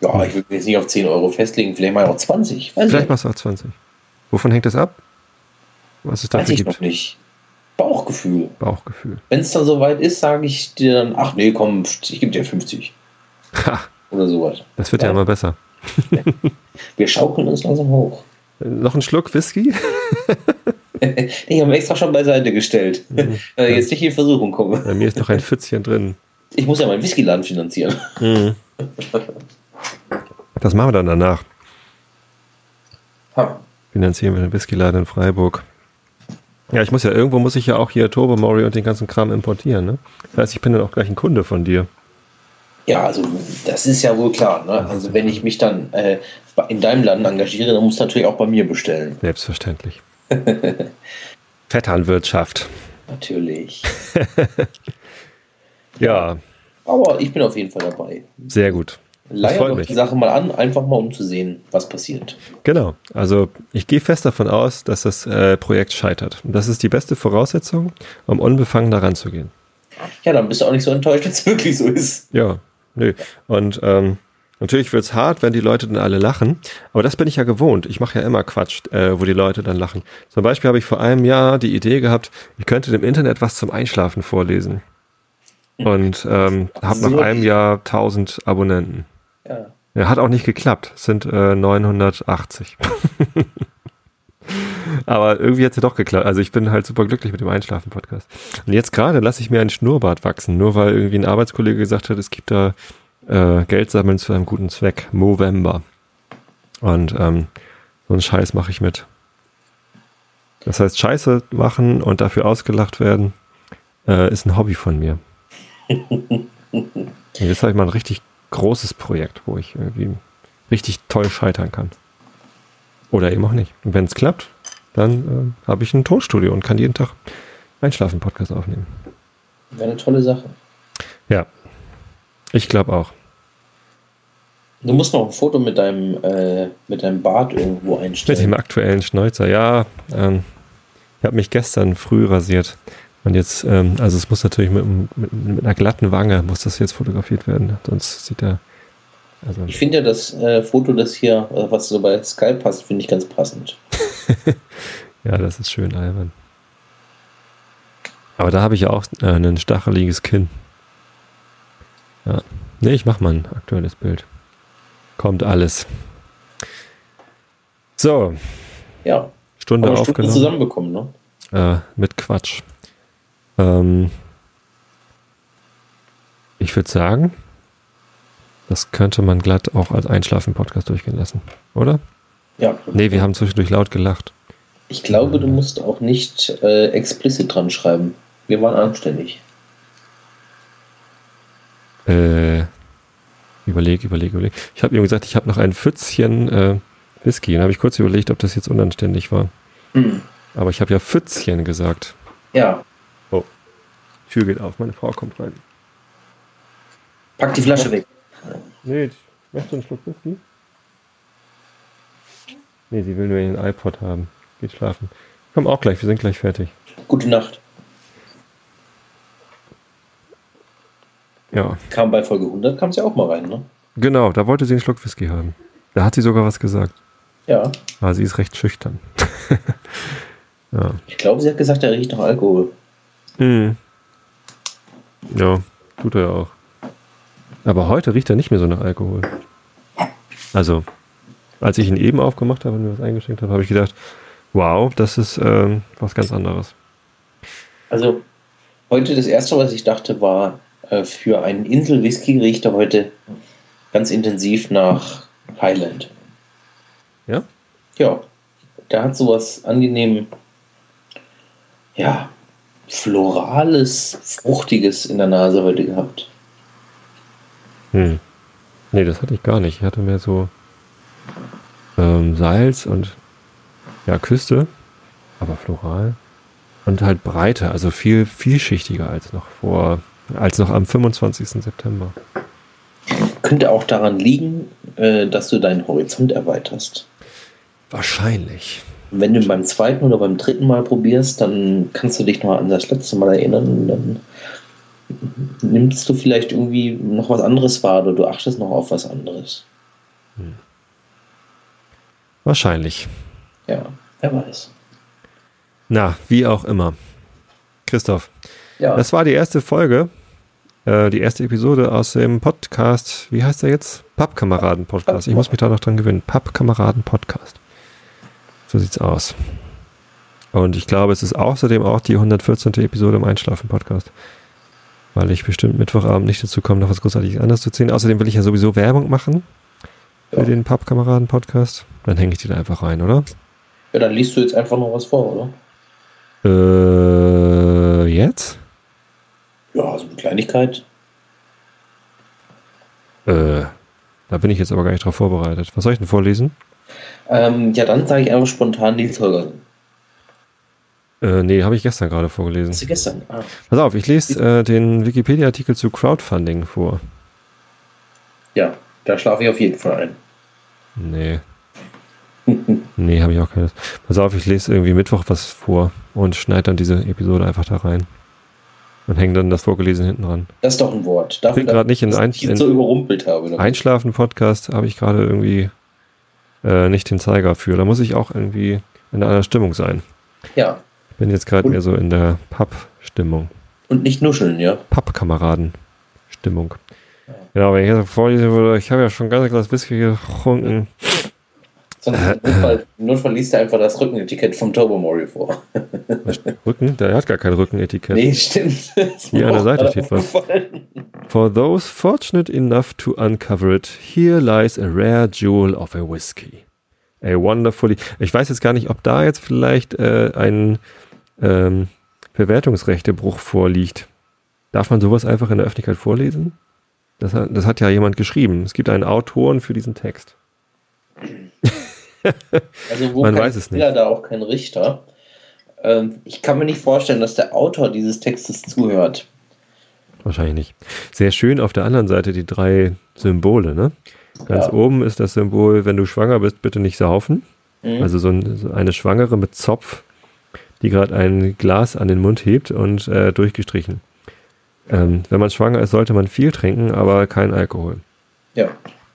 Ja, ich würde jetzt nicht auf 10 Euro festlegen, vielleicht mal auch 20. Weiß vielleicht machst du auch 20. Wovon hängt das ab? Was es dafür Weiß ich gibt? noch nicht. Bauchgefühl. Bauchgefühl. Wenn es dann soweit ist, sage ich dir dann, ach nee, komm, ich gebe dir 50. Ha. Oder sowas. Das wird ja, ja immer besser. Wir schaukeln uns langsam hoch. Noch ein Schluck Whisky? ich habe extra schon beiseite gestellt. Mhm. Äh, jetzt nicht in Versuchung kommen. Bei mir ist noch ein Pfützchen drin. Ich muss ja meinen Whiskyladen finanzieren. Mhm. Das machen wir dann danach. Ha. Finanzieren wir den Whiskyladen in Freiburg. Ja, ich muss ja, irgendwo muss ich ja auch hier Turbo Mori und den ganzen Kram importieren, ne? Das heißt, ich bin dann auch gleich ein Kunde von dir. Ja, also das ist ja wohl klar. Ne? Also wenn ich mich dann äh, in deinem Land engagiere, dann muss natürlich auch bei mir bestellen. Selbstverständlich. Vetternwirtschaft. Natürlich. ja. Aber ich bin auf jeden Fall dabei. Sehr gut. Leier doch die Sache mal an, einfach mal um zu sehen, was passiert. Genau. Also ich gehe fest davon aus, dass das äh, Projekt scheitert. Und das ist die beste Voraussetzung, um unbefangen daran zu gehen. Ja, dann bist du auch nicht so enttäuscht, wenn es wirklich so ist. Ja, nö. Und ähm, Natürlich wird's hart, wenn die Leute dann alle lachen, aber das bin ich ja gewohnt. Ich mache ja immer Quatsch, äh, wo die Leute dann lachen. Zum Beispiel habe ich vor einem Jahr die Idee gehabt, ich könnte dem Internet was zum Einschlafen vorlesen. Und ähm, habe nach einem Jahr 1000 Abonnenten. Ja. ja. Hat auch nicht geklappt. Es sind äh, 980. Aber irgendwie hat es ja doch geklappt. Also ich bin halt super glücklich mit dem Einschlafen-Podcast. Und jetzt gerade lasse ich mir einen Schnurrbart wachsen, nur weil irgendwie ein Arbeitskollege gesagt hat, es gibt da äh, Geld sammeln zu einem guten Zweck. Movember. Und ähm, so einen Scheiß mache ich mit. Das heißt, Scheiße machen und dafür ausgelacht werden, äh, ist ein Hobby von mir. jetzt habe ich mal ein richtig großes Projekt, wo ich irgendwie richtig toll scheitern kann. Oder eben auch nicht. Und wenn es klappt, dann äh, habe ich ein Tonstudio und kann jeden Tag Einschlafen-Podcast aufnehmen. Wäre eine tolle Sache. Ja, ich glaube auch. Du musst noch ein Foto mit deinem, äh, mit deinem Bart irgendwo einstellen. Mit dem aktuellen Schnäuzer, ja. Ähm, ich habe mich gestern früh rasiert. Und jetzt, ähm, also es muss natürlich mit, mit, mit, einer glatten Wange muss das jetzt fotografiert werden. Sonst sieht er. Also ich finde ja das äh, Foto, das hier, äh, was so bei Skype passt, finde ich ganz passend. ja, das ist schön albern. Aber da habe ich ja auch äh, ein stacheliges Kinn. Ja. Nee, ich mache mal ein aktuelles Bild. Kommt alles. So. Ja. Stunde Aber aufgenommen. Stunde zusammenbekommen, ne? Äh, mit Quatsch. Ähm, ich würde sagen, das könnte man glatt auch als Einschlafen-Podcast durchgehen lassen, oder? Ja. Nee, wir haben zwischendurch laut gelacht. Ich glaube, du musst auch nicht äh, explizit dran schreiben. Wir waren anständig. Äh, überleg, überleg, überleg. Ich habe ihm gesagt, ich habe noch ein Pfützchen äh, Whisky. Dann habe ich kurz überlegt, ob das jetzt unanständig war. Mhm. Aber ich habe ja Pfützchen gesagt. Ja. Oh. Tür geht auf, meine Frau kommt rein. Pack die Flasche weg. Nee, ich möchte einen Schluck Whisky. Nee, sie will nur den iPod haben. Geht schlafen. Komm auch gleich, wir sind gleich fertig. Gute Nacht. Ja, Kam bei Folge 100, kam sie auch mal rein, ne? genau, da wollte sie einen Schluck Whisky haben. Da hat sie sogar was gesagt. Ja. Aber sie ist recht schüchtern. ja. Ich glaube, sie hat gesagt, er riecht nach Alkohol. Mhm. Ja, tut er ja auch. Aber heute riecht er nicht mehr so nach Alkohol. Also, als ich ihn eben aufgemacht habe und mir was eingeschenkt habe, habe ich gedacht, wow, das ist ähm, was ganz anderes. Also, heute das erste, was ich dachte, war, äh, für einen Insel-Whisky riecht er heute ganz intensiv nach Highland. Ja? Ja, der hat sowas angenehm, ja, florales, fruchtiges in der Nase heute gehabt. Hm. Nee, das hatte ich gar nicht. Ich hatte mehr so ähm, Salz und ja, Küste, aber floral. Und halt breiter, also viel vielschichtiger als noch vor, als noch am 25. September. Könnte auch daran liegen, äh, dass du deinen Horizont erweiterst. Wahrscheinlich. Und wenn du beim zweiten oder beim dritten Mal probierst, dann kannst du dich noch an das letzte Mal erinnern. Dann nimmst du vielleicht irgendwie noch was anderes wahr oder du achtest noch auf was anderes. Wahrscheinlich. Ja, wer weiß. Na, wie auch immer. Christoph, Ja, das war die erste Folge, äh, die erste Episode aus dem Podcast. Wie heißt der jetzt? Pappkameraden-Podcast. Ich muss mich da noch dran gewöhnen. Pappkameraden-Podcast. So sieht's aus. Und ich glaube, es ist außerdem auch die 114. Episode im Einschlafen-Podcast. Weil ich bestimmt Mittwochabend nicht dazu komme, noch was großartiges anderes zu ziehen. Außerdem will ich ja sowieso Werbung machen für Ja. den Pappkameraden-Podcast. Dann hänge ich die da einfach rein, oder? ja, dann liest du jetzt einfach noch was vor, oder? Äh, jetzt? Ja, so eine Kleinigkeit. Äh, da bin ich jetzt aber gar nicht drauf vorbereitet. Was soll ich denn vorlesen? Ähm, ja, dann sage ich einfach spontan Nils Holgersen. Äh, nee, habe ich gestern gerade vorgelesen. Hast du gestern? Ah. Pass auf, ich lese äh, den Wikipedia-Artikel zu Crowdfunding vor. Ja, da schlafe ich auf jeden Fall ein. Nee. Nee, habe ich auch keines. Pass auf, ich lese irgendwie Mittwoch was vor und schneide dann diese Episode einfach da rein. Und hänge dann das Vorgelesen hinten dran. Das ist doch ein Wort. Dafür, bin grad nicht in ein- ich in- so überrumpelt habe. Einschlafen-Podcast habe ich gerade irgendwie äh, nicht den Zeiger für. Da muss ich auch irgendwie in einer Stimmung sein. Ja, Ich bin jetzt gerade mehr so in der Papp-Stimmung. und nicht nuscheln, ja. Pappkameraden-Stimmung. Genau, wenn ich jetzt vorlesen würde, ich habe ja schon ein ganzes Glas Whisky getrunken. Sonst im Notfall, im Notfall liest er einfach das Rückenetikett vom Turbo Mori vor. Rücken? Der hat gar kein Rückenetikett. Nee, stimmt. Hier an der Seite steht was. For those fortunate enough to uncover it, here lies a rare jewel of a whiskey. A wonderfully. Ich weiß jetzt gar nicht, ob da jetzt vielleicht äh, ein ähm, Verwertungsrechtebruch vorliegt. Darf man sowas einfach in der Öffentlichkeit vorlesen? Das hat, das hat ja jemand geschrieben. Es gibt einen Autoren für diesen Text. Also wo Man weiß es nicht. Da auch kein Richter. Ähm, ich kann mir nicht vorstellen, dass der Autor dieses Textes zuhört. Wahrscheinlich nicht. Sehr schön auf der anderen Seite die drei Symbole, ne? Ganz Ja. oben ist das Symbol, wenn du schwanger bist, bitte nicht saufen. Mhm. Also so, ein, so eine Schwangere mit Zopf, die gerade ein Glas an den Mund hebt und äh, durchgestrichen. Ähm, wenn man schwanger ist, sollte man viel trinken, aber kein Alkohol. ja.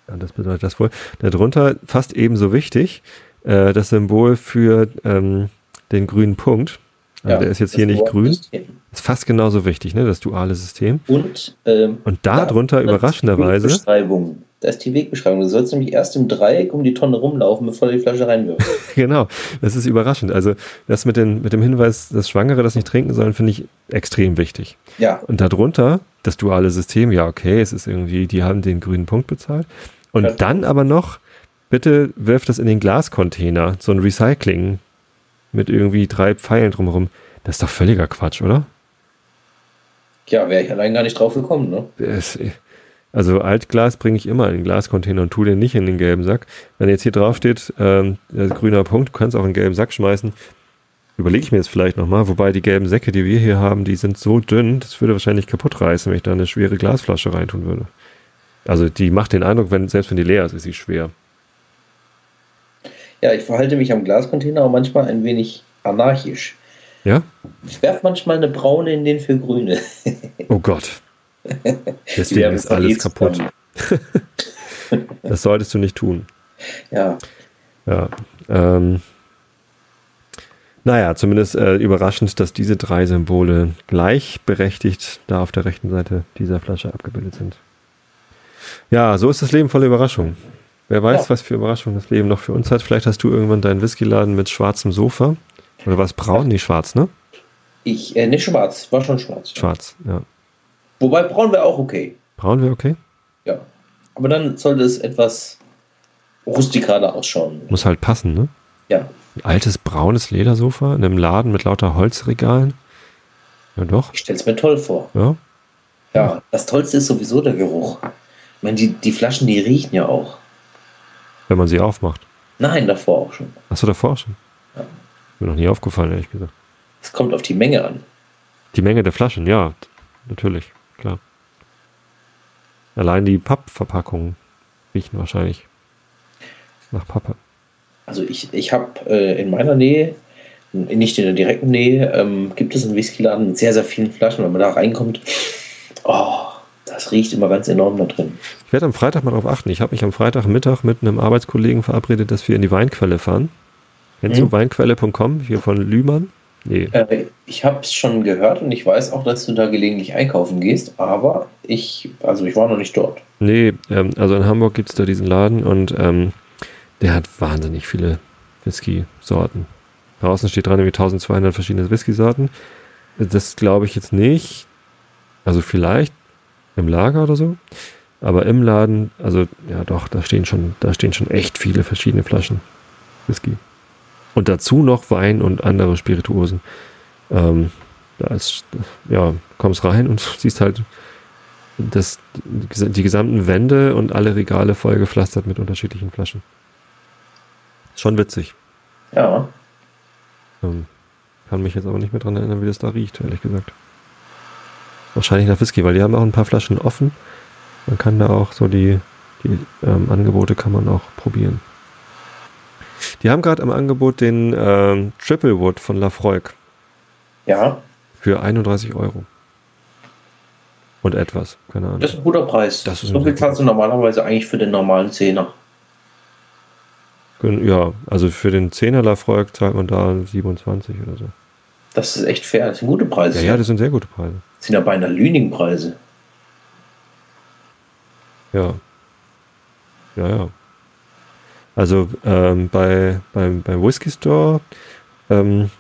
Ja, das bedeutet das wohl. Darunter fast ebenso wichtig, äh, das Symbol für ähm, den grünen Punkt. Also ja. der ist jetzt hier nicht grün. Wort-System. Ist fast genauso wichtig, ne? Das duale System. Und, ähm, Und darunter da- überraschenderweise. Die Wegbeschreibung. Da ist die Wegbeschreibung. Du sollst nämlich erst im Dreieck um die Tonne rumlaufen, bevor du die Flasche reinwirfst. Genau, das ist überraschend. Also das mit, den, mit dem Hinweis, dass Schwangere das nicht trinken sollen, finde ich extrem wichtig. ja, Und darunter das duale System, ja okay, es ist irgendwie, die haben den grünen Punkt bezahlt. Und Ja. dann aber noch, bitte wirf das in den Glascontainer, so ein Recycling mit irgendwie drei Pfeilen drumherum. Das ist doch völliger Quatsch, oder? ja wäre ich allein gar nicht drauf gekommen. Ne? Es, also Altglas bringe ich immer in den Glascontainer und tue den nicht in den gelben Sack. Wenn jetzt hier drauf steht, ähm, äh, grüner Punkt, du kannst auch in den gelben Sack schmeißen. überlege ich mir jetzt vielleicht nochmal, wobei die gelben Säcke, die wir hier haben, die sind so dünn, das würde wahrscheinlich kaputt reißen, wenn ich da eine schwere Glasflasche reintun würde. Also die macht den Eindruck, wenn, selbst wenn die leer ist, ist sie schwer. Ja, ich verhalte mich am Glascontainer auch manchmal ein wenig anarchisch. Ja? Ich werfe manchmal eine braune in den für grüne. Oh Gott. Deswegen ist alles kaputt. das solltest du nicht tun. Ja. Ja. Ähm, naja, zumindest äh, überraschend, dass diese drei Symbole gleichberechtigt da auf der rechten Seite dieser Flasche abgebildet sind. Ja, so ist das Leben voller Überraschungen. Wer weiß, ja. was für Überraschungen das Leben noch für uns hat. Vielleicht hast du irgendwann deinen Whiskyladen mit schwarzem Sofa. Oder war es braun? Nee, schwarz, ne? Ich, äh, nicht schwarz, war schon schwarz. Schwarz, ja. Wobei braun wäre auch okay. Braun wäre okay? Ja. Aber dann sollte es etwas rustikaler ausschauen. Muss halt passen, ne? Ja. Ein altes braunes Ledersofa in einem Laden mit lauter Holzregalen. Ja, doch. Ich stell's mir toll vor. Ja. Ja, das Tollste ist sowieso der Geruch. Ich meine, die, die Flaschen, die riechen ja auch. Wenn man sie aufmacht. Nein, davor auch schon. Achso, davor auch schon? Ja. Mir noch nie aufgefallen, ehrlich gesagt. Es kommt auf die Menge an. Die Menge der Flaschen, ja, natürlich, klar. Allein die Pappverpackungen riechen wahrscheinlich nach Pappe. Also ich, ich habe äh, in meiner Nähe, nicht in der direkten Nähe, ähm, gibt es einen Whiskyladen mit sehr, sehr vielen Flaschen. Wenn man da reinkommt, oh, das riecht immer ganz enorm da drin. Ich werde am Freitag mal darauf achten. Ich habe mich am Freitagmittag mit einem Arbeitskollegen verabredet, dass wir in die Weinquelle fahren. Kennst hm. du weinquelle.com hier von Lühmann? Nee. Äh, ich habe es schon gehört und ich weiß auch, dass du da gelegentlich einkaufen gehst, aber ich, also ich war noch nicht dort. Nee, ähm, also in Hamburg gibt es da diesen Laden und ähm, der hat wahnsinnig viele Whisky-Sorten. Draußen steht dran irgendwie 1200 verschiedene Whisky-Sorten. Das glaube ich jetzt nicht. Also vielleicht im Lager oder so. Aber im Laden, also ja doch, da stehen schon, da stehen schon echt viele verschiedene Flaschen Whisky. Und dazu noch Wein und andere Spirituosen. Ähm, da ist, ja, kommst rein und siehst halt das, die gesamten Wände und alle Regale vollgepflastert mit unterschiedlichen Flaschen. Schon witzig. Ja. Ähm, kann mich jetzt aber nicht mehr dran erinnern, wie das da riecht, ehrlich gesagt. Wahrscheinlich nach Whisky, weil die haben auch ein paar Flaschen offen. Man kann da auch so die, die ähm, Angebote kann man auch probieren. Die haben gerade im Angebot den ähm, Triple Wood von Lafroig. Ja. Für 31 Euro. Und etwas, keine Ahnung. Das ist ein guter Preis. Das ist so viel zahlst du normalerweise eigentlich für den normalen Zehner. Ja, also für den 10er Lafroig zahlt man da 27 oder so. Das ist echt fair, das sind gute Preise. Ja, ja, das sind sehr gute Preise. Das sind ja beinahe Lüning-Preise. Ja. Ja, ja. Also ähm, bei, beim, beim Whisky Store, ähm,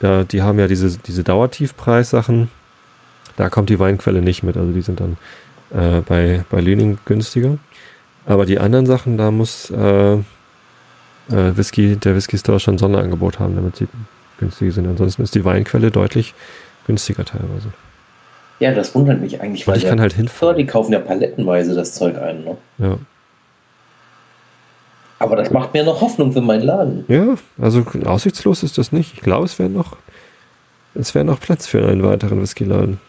da, die haben ja diese, diese Dauertiefpreissachen. Da kommt die Weinquelle nicht mit. Also die sind dann äh, bei, bei Lüning günstiger. Aber die anderen Sachen, da muss äh, äh, Whisky, der Whisky Store schon Sonderangebot haben, damit sie günstig sind. Ansonsten ist die Weinquelle deutlich günstiger teilweise. Ja, das wundert mich eigentlich, weil ich kann halt hinfahren. Die kaufen ja palettenweise das Zeug ein, ne? Ja. Aber das macht mir noch Hoffnung für meinen Laden. Ja, also aussichtslos ist das nicht. Ich glaube, es wäre noch, es wäre noch Platz für einen weiteren Whiskyladen.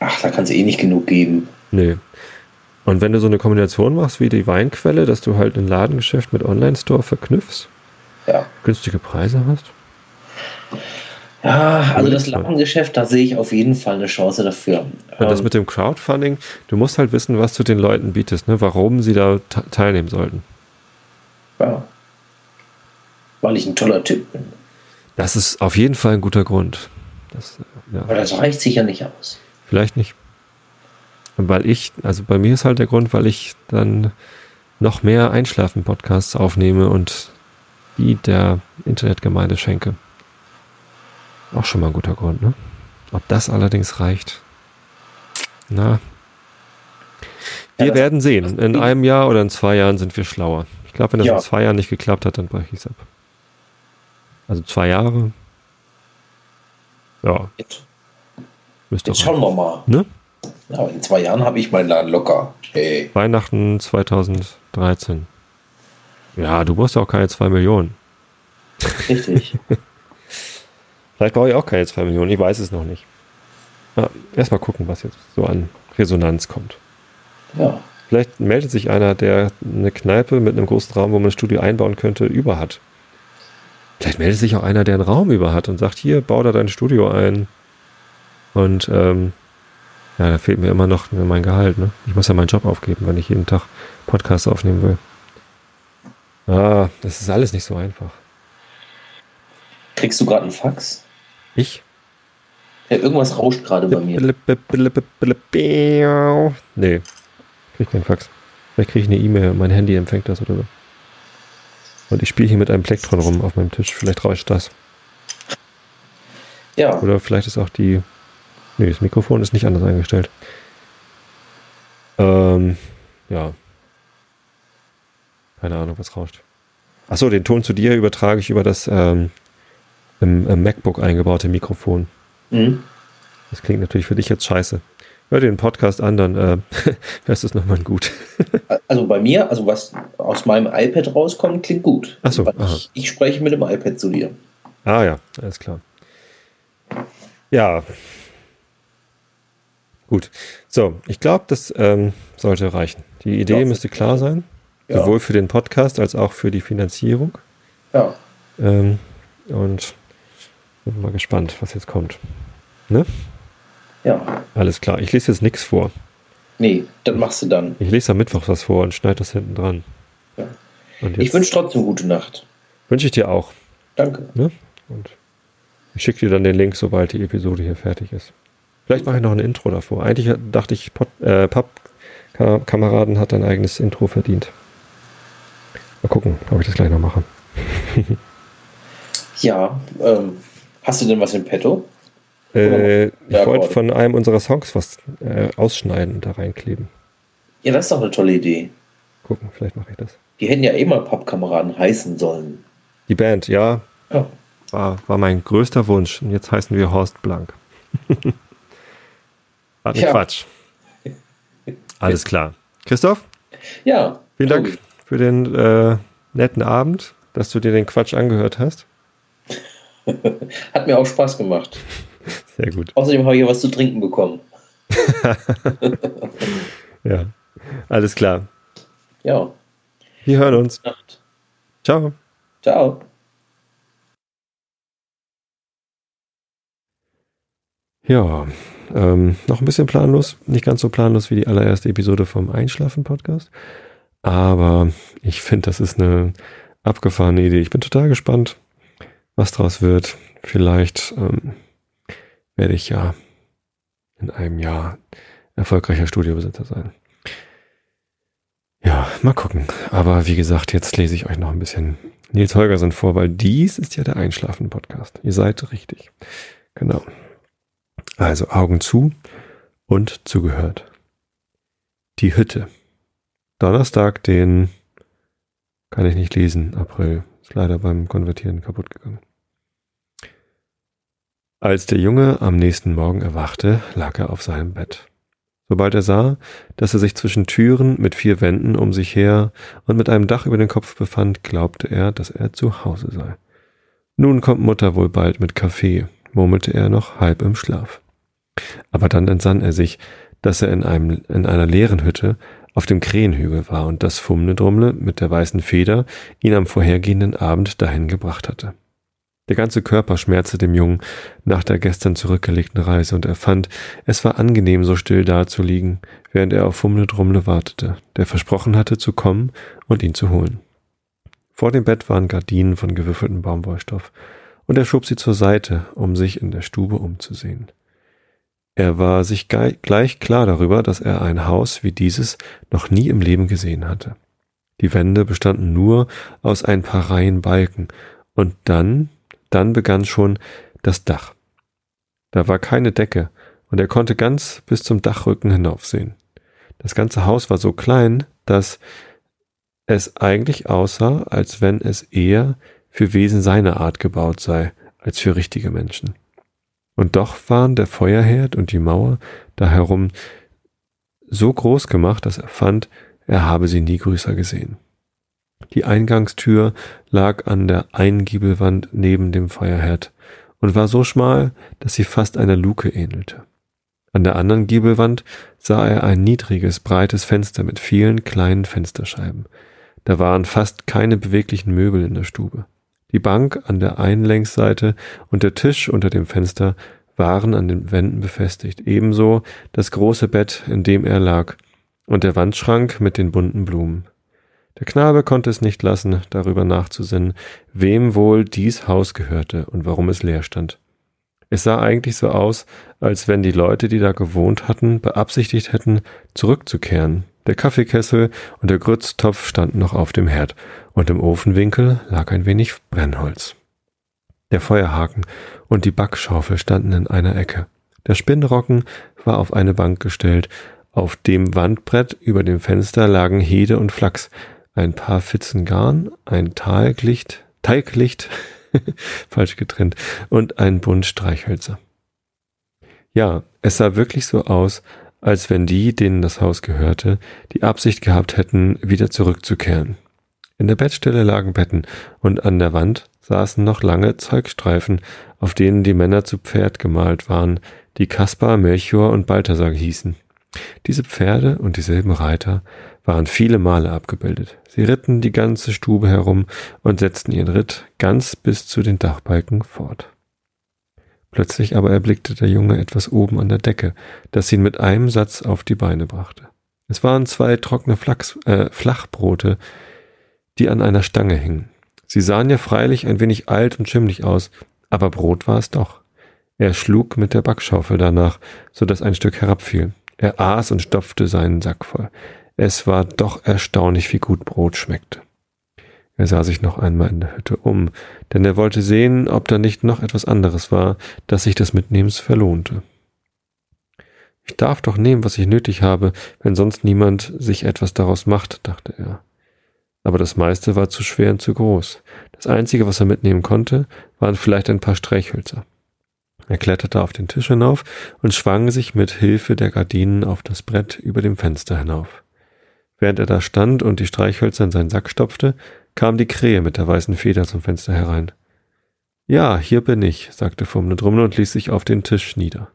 Ach, da kann es eh nicht genug geben. Nee. Und wenn du so eine Kombination machst wie die Weinquelle, dass du halt ein Ladengeschäft mit Online-Store verknüpfst, ja. günstige Preise hast. Ja, also das Ladengeschäft, da sehe ich auf jeden Fall eine Chance dafür. Und das ähm, mit dem Crowdfunding, du musst halt wissen, was du den Leuten bietest, ne? warum sie da teilnehmen sollten. Ja. Weil ich ein toller Typ bin. Das ist auf jeden Fall ein guter Grund. Das, ja. Aber das reicht sicher nicht aus. Vielleicht nicht. Weil ich, also bei mir ist halt der Grund, weil ich dann noch mehr Einschlafen-Podcasts aufnehme und die der Internetgemeinde schenke. Auch schon mal ein guter Grund, ne? Ob das allerdings reicht. Na. Wir ja, werden sehen. In einem Jahr oder in zwei Jahren sind wir schlauer glaube, wenn das ja. in zwei Jahren nicht geklappt hat, dann breche ich es ab. Also zwei Jahre. Ja. Jetzt, Jetzt schauen wir mal. Ne? Ja, in zwei Jahren habe ich meinen Laden locker. Hey. Weihnachten 2013. Ja, du brauchst ja auch keine zwei Millionen. Richtig. Vielleicht brauche ich auch keine 2 Millionen, ich weiß es noch nicht. Ja, Erstmal gucken, was jetzt so an Resonanz kommt. Ja. Vielleicht meldet sich einer, der eine Kneipe mit einem großen Raum, wo man ein Studio einbauen könnte, über hat. Vielleicht meldet sich auch einer, der einen Raum über hat und sagt, hier, bau da dein Studio ein. Und ähm, ja, da fehlt mir immer noch mein Gehalt. Ne? Ich muss ja meinen Job aufgeben, wenn ich jeden Tag Podcasts aufnehmen will. Ah, das ist alles nicht so einfach. Kriegst du gerade einen Fax? Ich? Ja, irgendwas rauscht gerade bei mir. Nee, krieg keinen Fax. Vielleicht kriege ich eine E-Mail, mein Handy empfängt das oder so. Und ich spiele hier mit einem Plektron rum auf meinem Tisch. Vielleicht rauscht das. Ja. Oder vielleicht ist auch die. Nee, das Mikrofon ist nicht anders eingestellt. Ähm, ja. Keine Ahnung, was rauscht. Achso, den Ton zu dir übertrage ich über das ähm, im, im MacBook eingebaute Mikrofon. Mhm. Das klingt natürlich für dich jetzt scheiße. Hör dir den Podcast an, dann äh, hörst du es nochmal gut. Also bei mir, also was aus meinem iPad rauskommt, klingt gut. Ach so, Weil aha. ich, ich spreche mit dem iPad zu dir. Ah ja, alles klar. Ja. Gut. So, ich glaube, das ähm, sollte reichen. Die Idee Ja. müsste klar sein. Ja. Sowohl für den Podcast als auch für die Finanzierung. Ja. Ähm, und bin mal gespannt, was jetzt kommt. Ne? Ja. Alles klar. Ich lese jetzt nichts vor. Nee, das machst du dann. Ich lese am Mittwoch was vor und schneide das hinten dran. Ja. Ich wünsche trotzdem gute Nacht. wünsche ich dir auch. Danke. Ne? Und ich schicke dir dann den Link, sobald die Episode hier fertig ist. Vielleicht mache ich noch ein Intro davor. Eigentlich dachte ich, Pod, äh, Papp-Kameraden hat ein eigenes Intro verdient. Mal gucken, ob ich das gleich noch mache. Ja, ähm, hast du denn was im Petto? Äh, ich wollte von einem unserer Songs was äh, ausschneiden und da reinkleben. Ja, das ist doch eine tolle Idee. Gucken, vielleicht mache ich das. Die hätten ja eh mal Pappkameraden heißen sollen. Die Band, ja, Ja. war, war mein größter Wunsch. Und jetzt heißen wir Horst Blank. War ein Ja. Quatsch. Alles klar. Christoph, Ja. vielen Dank für den äh, netten Abend, dass du dir den Quatsch angehört hast. Hat mir auch Spaß gemacht. Sehr gut. Außerdem habe ich hier was zu trinken bekommen. Ja, alles klar. Ja. Wir hören uns. Nacht. Ciao. Ciao. Ja, ähm, noch ein bisschen planlos. Nicht ganz so planlos wie die allererste Episode vom Einschlafen-Podcast. Aber ich finde, das ist eine abgefahrene Idee. Ich bin total gespannt, was draus wird. Vielleicht ähm, werde ich ja in einem Jahr erfolgreicher Studiobesitzer sein. Ja, mal gucken. Aber wie gesagt, jetzt lese ich euch noch ein bisschen Nils Holgersen vor, weil dies ist ja der Einschlafen-Podcast. Ihr seid richtig. Genau. Also Augen zu und zugehört. Die Hütte. Donnerstag, den kann ich nicht lesen, April. Ist leider beim Konvertieren kaputt gegangen. Als der Junge am nächsten Morgen erwachte, lag er auf seinem Bett. Sobald er sah, dass er sich zwischen Türen mit vier Wänden um sich her und mit einem Dach über den Kopf befand, glaubte er, dass er zu Hause sei. Nun kommt Mutter wohl bald mit Kaffee, murmelte er noch halb im Schlaf. Aber dann entsann er sich, dass er in, einem, in einer leeren Hütte auf dem Krähenhügel war und das Fumne-Drummle mit der weißen Feder ihn am vorhergehenden Abend dahin gebracht hatte. Der ganze Körper schmerzte dem Jungen nach der gestern zurückgelegten Reise und er fand, es war angenehm, so still dazuliegen, während er auf Fumle-Drummle wartete, der versprochen hatte, zu kommen und ihn zu holen. Vor dem Bett waren Gardinen von gewürfeltem Baumwollstoff und er schob sie zur Seite, um sich in der Stube umzusehen. Er war sich gleich klar darüber, dass er ein Haus wie dieses noch nie im Leben gesehen hatte. Die Wände bestanden nur aus ein paar Reihen Balken und dann, dann begann schon das Dach. Da war keine Decke und er konnte ganz bis zum Dachrücken hinaufsehen. Das ganze Haus war so klein, dass es eigentlich aussah, als wenn es eher für Wesen seiner Art gebaut sei, als für richtige Menschen. Und doch waren der Feuerherd und die Mauer da herum so groß gemacht, dass er fand, er habe sie nie größer gesehen. Die Eingangstür lag an der Eingiebelwand neben dem Feuerherd, und war so schmal, dass sie fast einer Luke ähnelte. An der anderen Giebelwand sah er ein niedriges, breites Fenster mit vielen kleinen Fensterscheiben. Da waren fast keine beweglichen Möbel in der Stube. Die Bank an der einen Längsseite und der Tisch unter dem Fenster waren an den Wänden befestigt, ebenso das große Bett, in dem er lag, und der Wandschrank mit den bunten Blumen. Der Knabe konnte es nicht lassen, darüber nachzusinnen, wem wohl dies Haus gehörte und warum es leer stand. Es sah eigentlich so aus, als wenn die Leute, die da gewohnt hatten, beabsichtigt hätten, zurückzukehren. Der Kaffeekessel und der Grütztopf standen noch auf dem Herd, und im Ofenwinkel lag ein wenig Brennholz. Der Feuerhaken und die Backschaufel standen in einer Ecke. Der Spinnrocken war auf eine Bank gestellt, auf dem Wandbrett über dem Fenster lagen Hede und Flachs, ein paar Fitzen Garn, ein Talglicht, Teiglicht, falsch getrennt, und ein Bund Streichhölzer. Ja, es sah wirklich so aus, als wenn die, denen das Haus gehörte, die Absicht gehabt hätten, wieder zurückzukehren. In der Bettstelle lagen Betten und an der Wand saßen noch lange Zeugstreifen, auf denen die Männer zu Pferd gemalt waren, die Kaspar, Melchior und Balthasar hießen. Diese Pferde und dieselben Reiter waren viele Male abgebildet. Sie ritten die ganze Stube herum und setzten ihren Ritt ganz bis zu den Dachbalken fort. Plötzlich aber erblickte der Junge etwas oben an der Decke, das ihn mit einem Satz auf die Beine brachte. Es waren zwei trockene Flachs, äh, Flachbrote, die an einer Stange hingen. Sie sahen ja freilich ein wenig alt und schimmlig aus, aber Brot war es doch. Er schlug mit der Backschaufel danach, so dass ein Stück herabfiel. Er aß und stopfte seinen Sack voll. Es war doch erstaunlich, wie gut Brot schmeckte. Er sah sich noch einmal in der Hütte um, denn er wollte sehen, ob da nicht noch etwas anderes war, das sich des Mitnehmens verlohnte. Ich darf doch nehmen, was ich nötig habe, wenn sonst niemand sich etwas daraus macht, dachte er. Aber das meiste war zu schwer und zu groß. Das Einzige, was er mitnehmen konnte, waren vielleicht ein paar Streichhölzer. Er kletterte auf den Tisch hinauf und schwang sich mit Hilfe der Gardinen auf das Brett über dem Fenster hinauf. Während er da stand und die Streichhölzer in seinen Sack stopfte, kam die Krähe mit der weißen Feder zum Fenster herein. Ja, hier bin ich, sagte Fumne und ließ sich auf den Tisch nieder.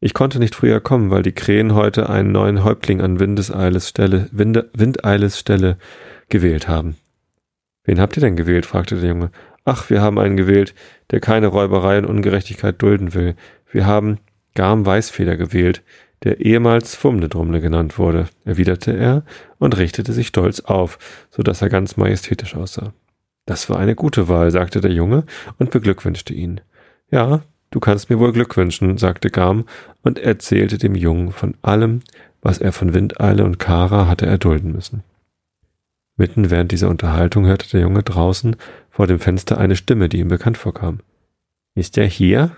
Ich konnte nicht früher kommen, weil die Krähen heute einen neuen Häuptling an Windeseiles Stelle, Winde, Windeiles Stelle gewählt haben. Wen habt ihr denn gewählt? fragte der Junge. Ach, wir haben einen gewählt, der keine Räuberei und Ungerechtigkeit dulden will. Wir haben Garm Weißfeder gewählt, der ehemals Fumnedrumle genannt wurde, erwiderte er und richtete sich stolz auf, so dass er ganz majestätisch aussah. Das war eine gute Wahl, sagte der Junge und beglückwünschte ihn. Ja, du kannst mir wohl Glück wünschen, sagte Garm und erzählte dem Jungen von allem, was er von Windeile und Kara hatte erdulden müssen. Mitten während dieser Unterhaltung hörte der Junge draußen vor dem Fenster eine Stimme, die ihm bekannt vorkam. Ist er hier?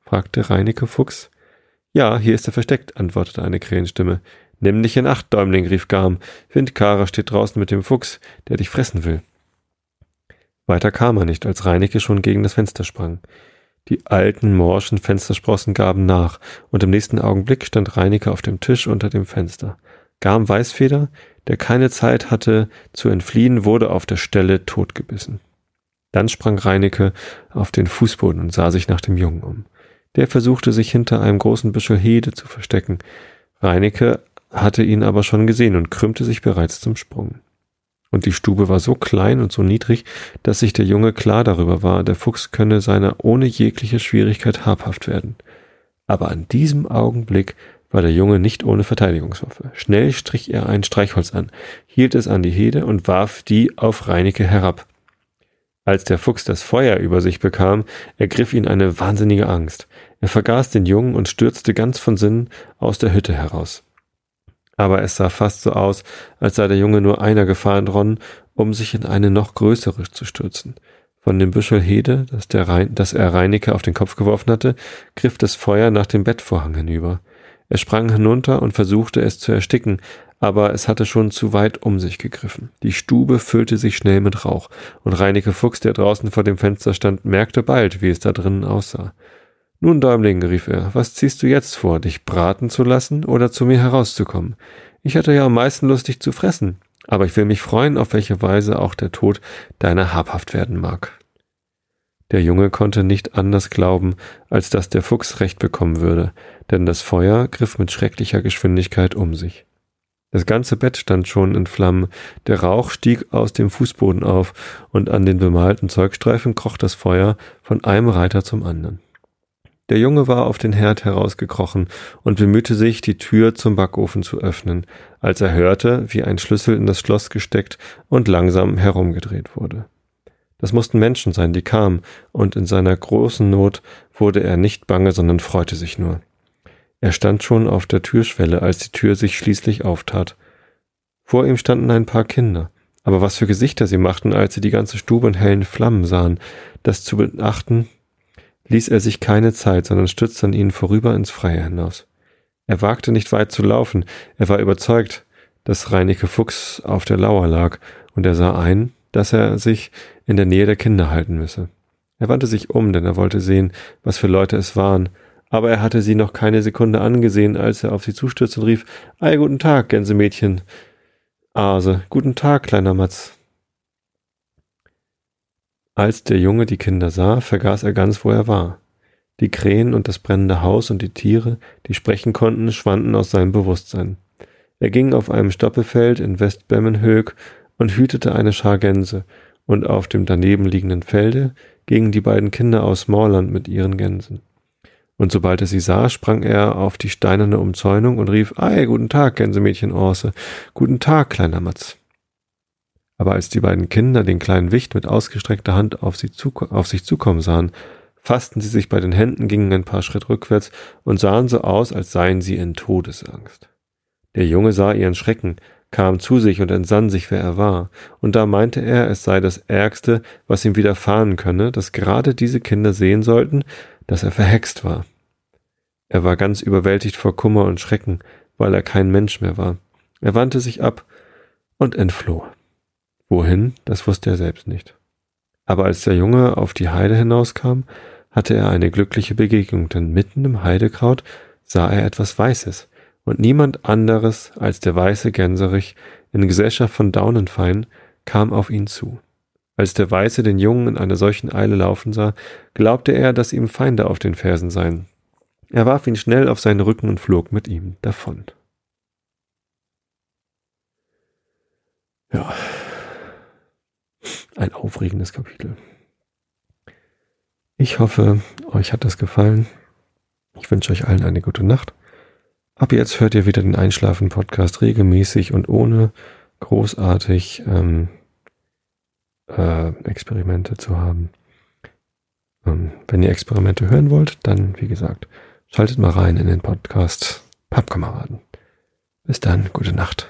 fragte Reineke Fuchs. Ja, hier ist er versteckt, antwortete eine Krähenstimme. Nimm dich in Acht, Däumling, rief Garm. Windkara steht draußen mit dem Fuchs, der dich fressen will. Weiter kam er nicht, als Reineke schon gegen das Fenster sprang. Die alten, morschen Fenstersprossen gaben nach, und im nächsten Augenblick stand Reineke auf dem Tisch unter dem Fenster. Garm Weißfeder, der keine Zeit hatte zu entfliehen, wurde auf der Stelle totgebissen. Dann sprang Reineke auf den Fußboden und sah sich nach dem Jungen um. Der versuchte sich hinter einem großen Büschel Hede zu verstecken. Reineke hatte ihn aber schon gesehen und krümmte sich bereits zum Sprung. Und die Stube war so klein und so niedrig, dass sich der Junge klar darüber war, der Fuchs könne seiner ohne jegliche Schwierigkeit habhaft werden. Aber an diesem Augenblick war der Junge nicht ohne Verteidigungswaffe. Schnell strich er ein Streichholz an, hielt es an die Hede und warf die auf Reineke herab. Als der Fuchs das Feuer über sich bekam, ergriff ihn eine wahnsinnige Angst. Er vergaß den Jungen und stürzte ganz von Sinnen aus der Hütte heraus. Aber es sah fast so aus, als sei der Junge nur einer Gefahr entronnen, um sich in eine noch größere zu stürzen. Von dem Büschel Hede, das, der Rein, das er Reinecke auf den Kopf geworfen hatte, griff das Feuer nach dem Bettvorhang hinüber. Er sprang hinunter und versuchte es zu ersticken, aber es hatte schon zu weit um sich gegriffen. Die Stube füllte sich schnell mit Rauch, und Reineke Fuchs, der draußen vor dem Fenster stand, merkte bald, wie es da drinnen aussah. Nun, Däumling, rief er, was ziehst du jetzt vor, dich braten zu lassen oder zu mir herauszukommen? Ich hatte ja am meisten Lust, dich zu fressen, aber ich will mich freuen, auf welche Weise auch der Tod deiner habhaft werden mag. Der Junge konnte nicht anders glauben, als dass der Fuchs recht bekommen würde, denn das Feuer griff mit schrecklicher Geschwindigkeit um sich. Das ganze Bett stand schon in Flammen, der Rauch stieg aus dem Fußboden auf, und an den bemalten Zeugstreifen kroch das Feuer von einem Reiter zum anderen. Der Junge war auf den Herd herausgekrochen und bemühte sich, die Tür zum Backofen zu öffnen, als er hörte, wie ein Schlüssel in das Schloss gesteckt und langsam herumgedreht wurde. Das mussten Menschen sein, die kamen, und in seiner großen Not wurde er nicht bange, sondern freute sich nur. Er stand schon auf der Türschwelle, als die Tür sich schließlich auftat. Vor ihm standen ein paar Kinder, aber was für Gesichter sie machten, als sie die ganze Stube in hellen Flammen sahen, das zu beachten, ließ er sich keine Zeit, sondern stürzte an ihnen vorüber ins Freie hinaus. Er wagte nicht weit zu laufen, er war überzeugt, dass Reineke Fuchs auf der Lauer lag, und er sah ein, dass er sich in der Nähe der Kinder halten müsse. Er wandte sich um, denn er wollte sehen, was für Leute es waren, aber er hatte sie noch keine Sekunde angesehen, als er auf sie zustürzte und rief, Ei, guten Tag, Gänsemädchen. Ase, guten Tag, kleiner Matz. Als der Junge die Kinder sah, vergaß er ganz, wo er war. Die Krähen und das brennende Haus und die Tiere, die sprechen konnten, schwanden aus seinem Bewusstsein. Er ging auf einem Stoppelfeld in Westbemmenhög und hütete eine Schar Gänse, und auf dem daneben liegenden Felde gingen die beiden Kinder aus Morland mit ihren Gänsen. Und sobald er sie sah, sprang er auf die steinerne Umzäunung und rief, Ei, guten Tag, Gänsemädchen Orse, guten Tag, kleiner Matz. Aber als die beiden Kinder den kleinen Wicht mit ausgestreckter Hand auf, sie zu, auf sich zukommen sahen, fassten sie sich bei den Händen, gingen ein paar Schritt rückwärts und sahen so aus, als seien sie in Todesangst. Der Junge sah ihren Schrecken, kam zu sich und entsann sich, wer er war, und da meinte er, es sei das Ärgste, was ihm widerfahren könne, dass gerade diese Kinder sehen sollten, dass er verhext war. Er war ganz überwältigt vor Kummer und Schrecken, weil er kein Mensch mehr war. Er wandte sich ab und entfloh. Wohin, das wusste er selbst nicht. Aber als der Junge auf die Heide hinauskam, hatte er eine glückliche Begegnung, denn mitten im Heidekraut sah er etwas Weißes, und niemand anderes als der weiße Gänserich in Gesellschaft von Daunenfein kam auf ihn zu. Als der Weiße den Jungen in einer solchen Eile laufen sah, glaubte er, dass ihm Feinde auf den Fersen seien. Er warf ihn schnell auf seinen Rücken und flog mit ihm davon. Ja, ein aufregendes Kapitel. Ich hoffe, euch hat das gefallen. Ich wünsche euch allen eine gute Nacht. Ab jetzt hört ihr wieder den Einschlafen-Podcast regelmäßig und ohne großartig ähm, äh, Experimente zu haben. Ähm, wenn ihr Experimente hören wollt, dann, wie gesagt, schaltet mal rein in den Podcast Pappkameraden. Bis dann, gute Nacht.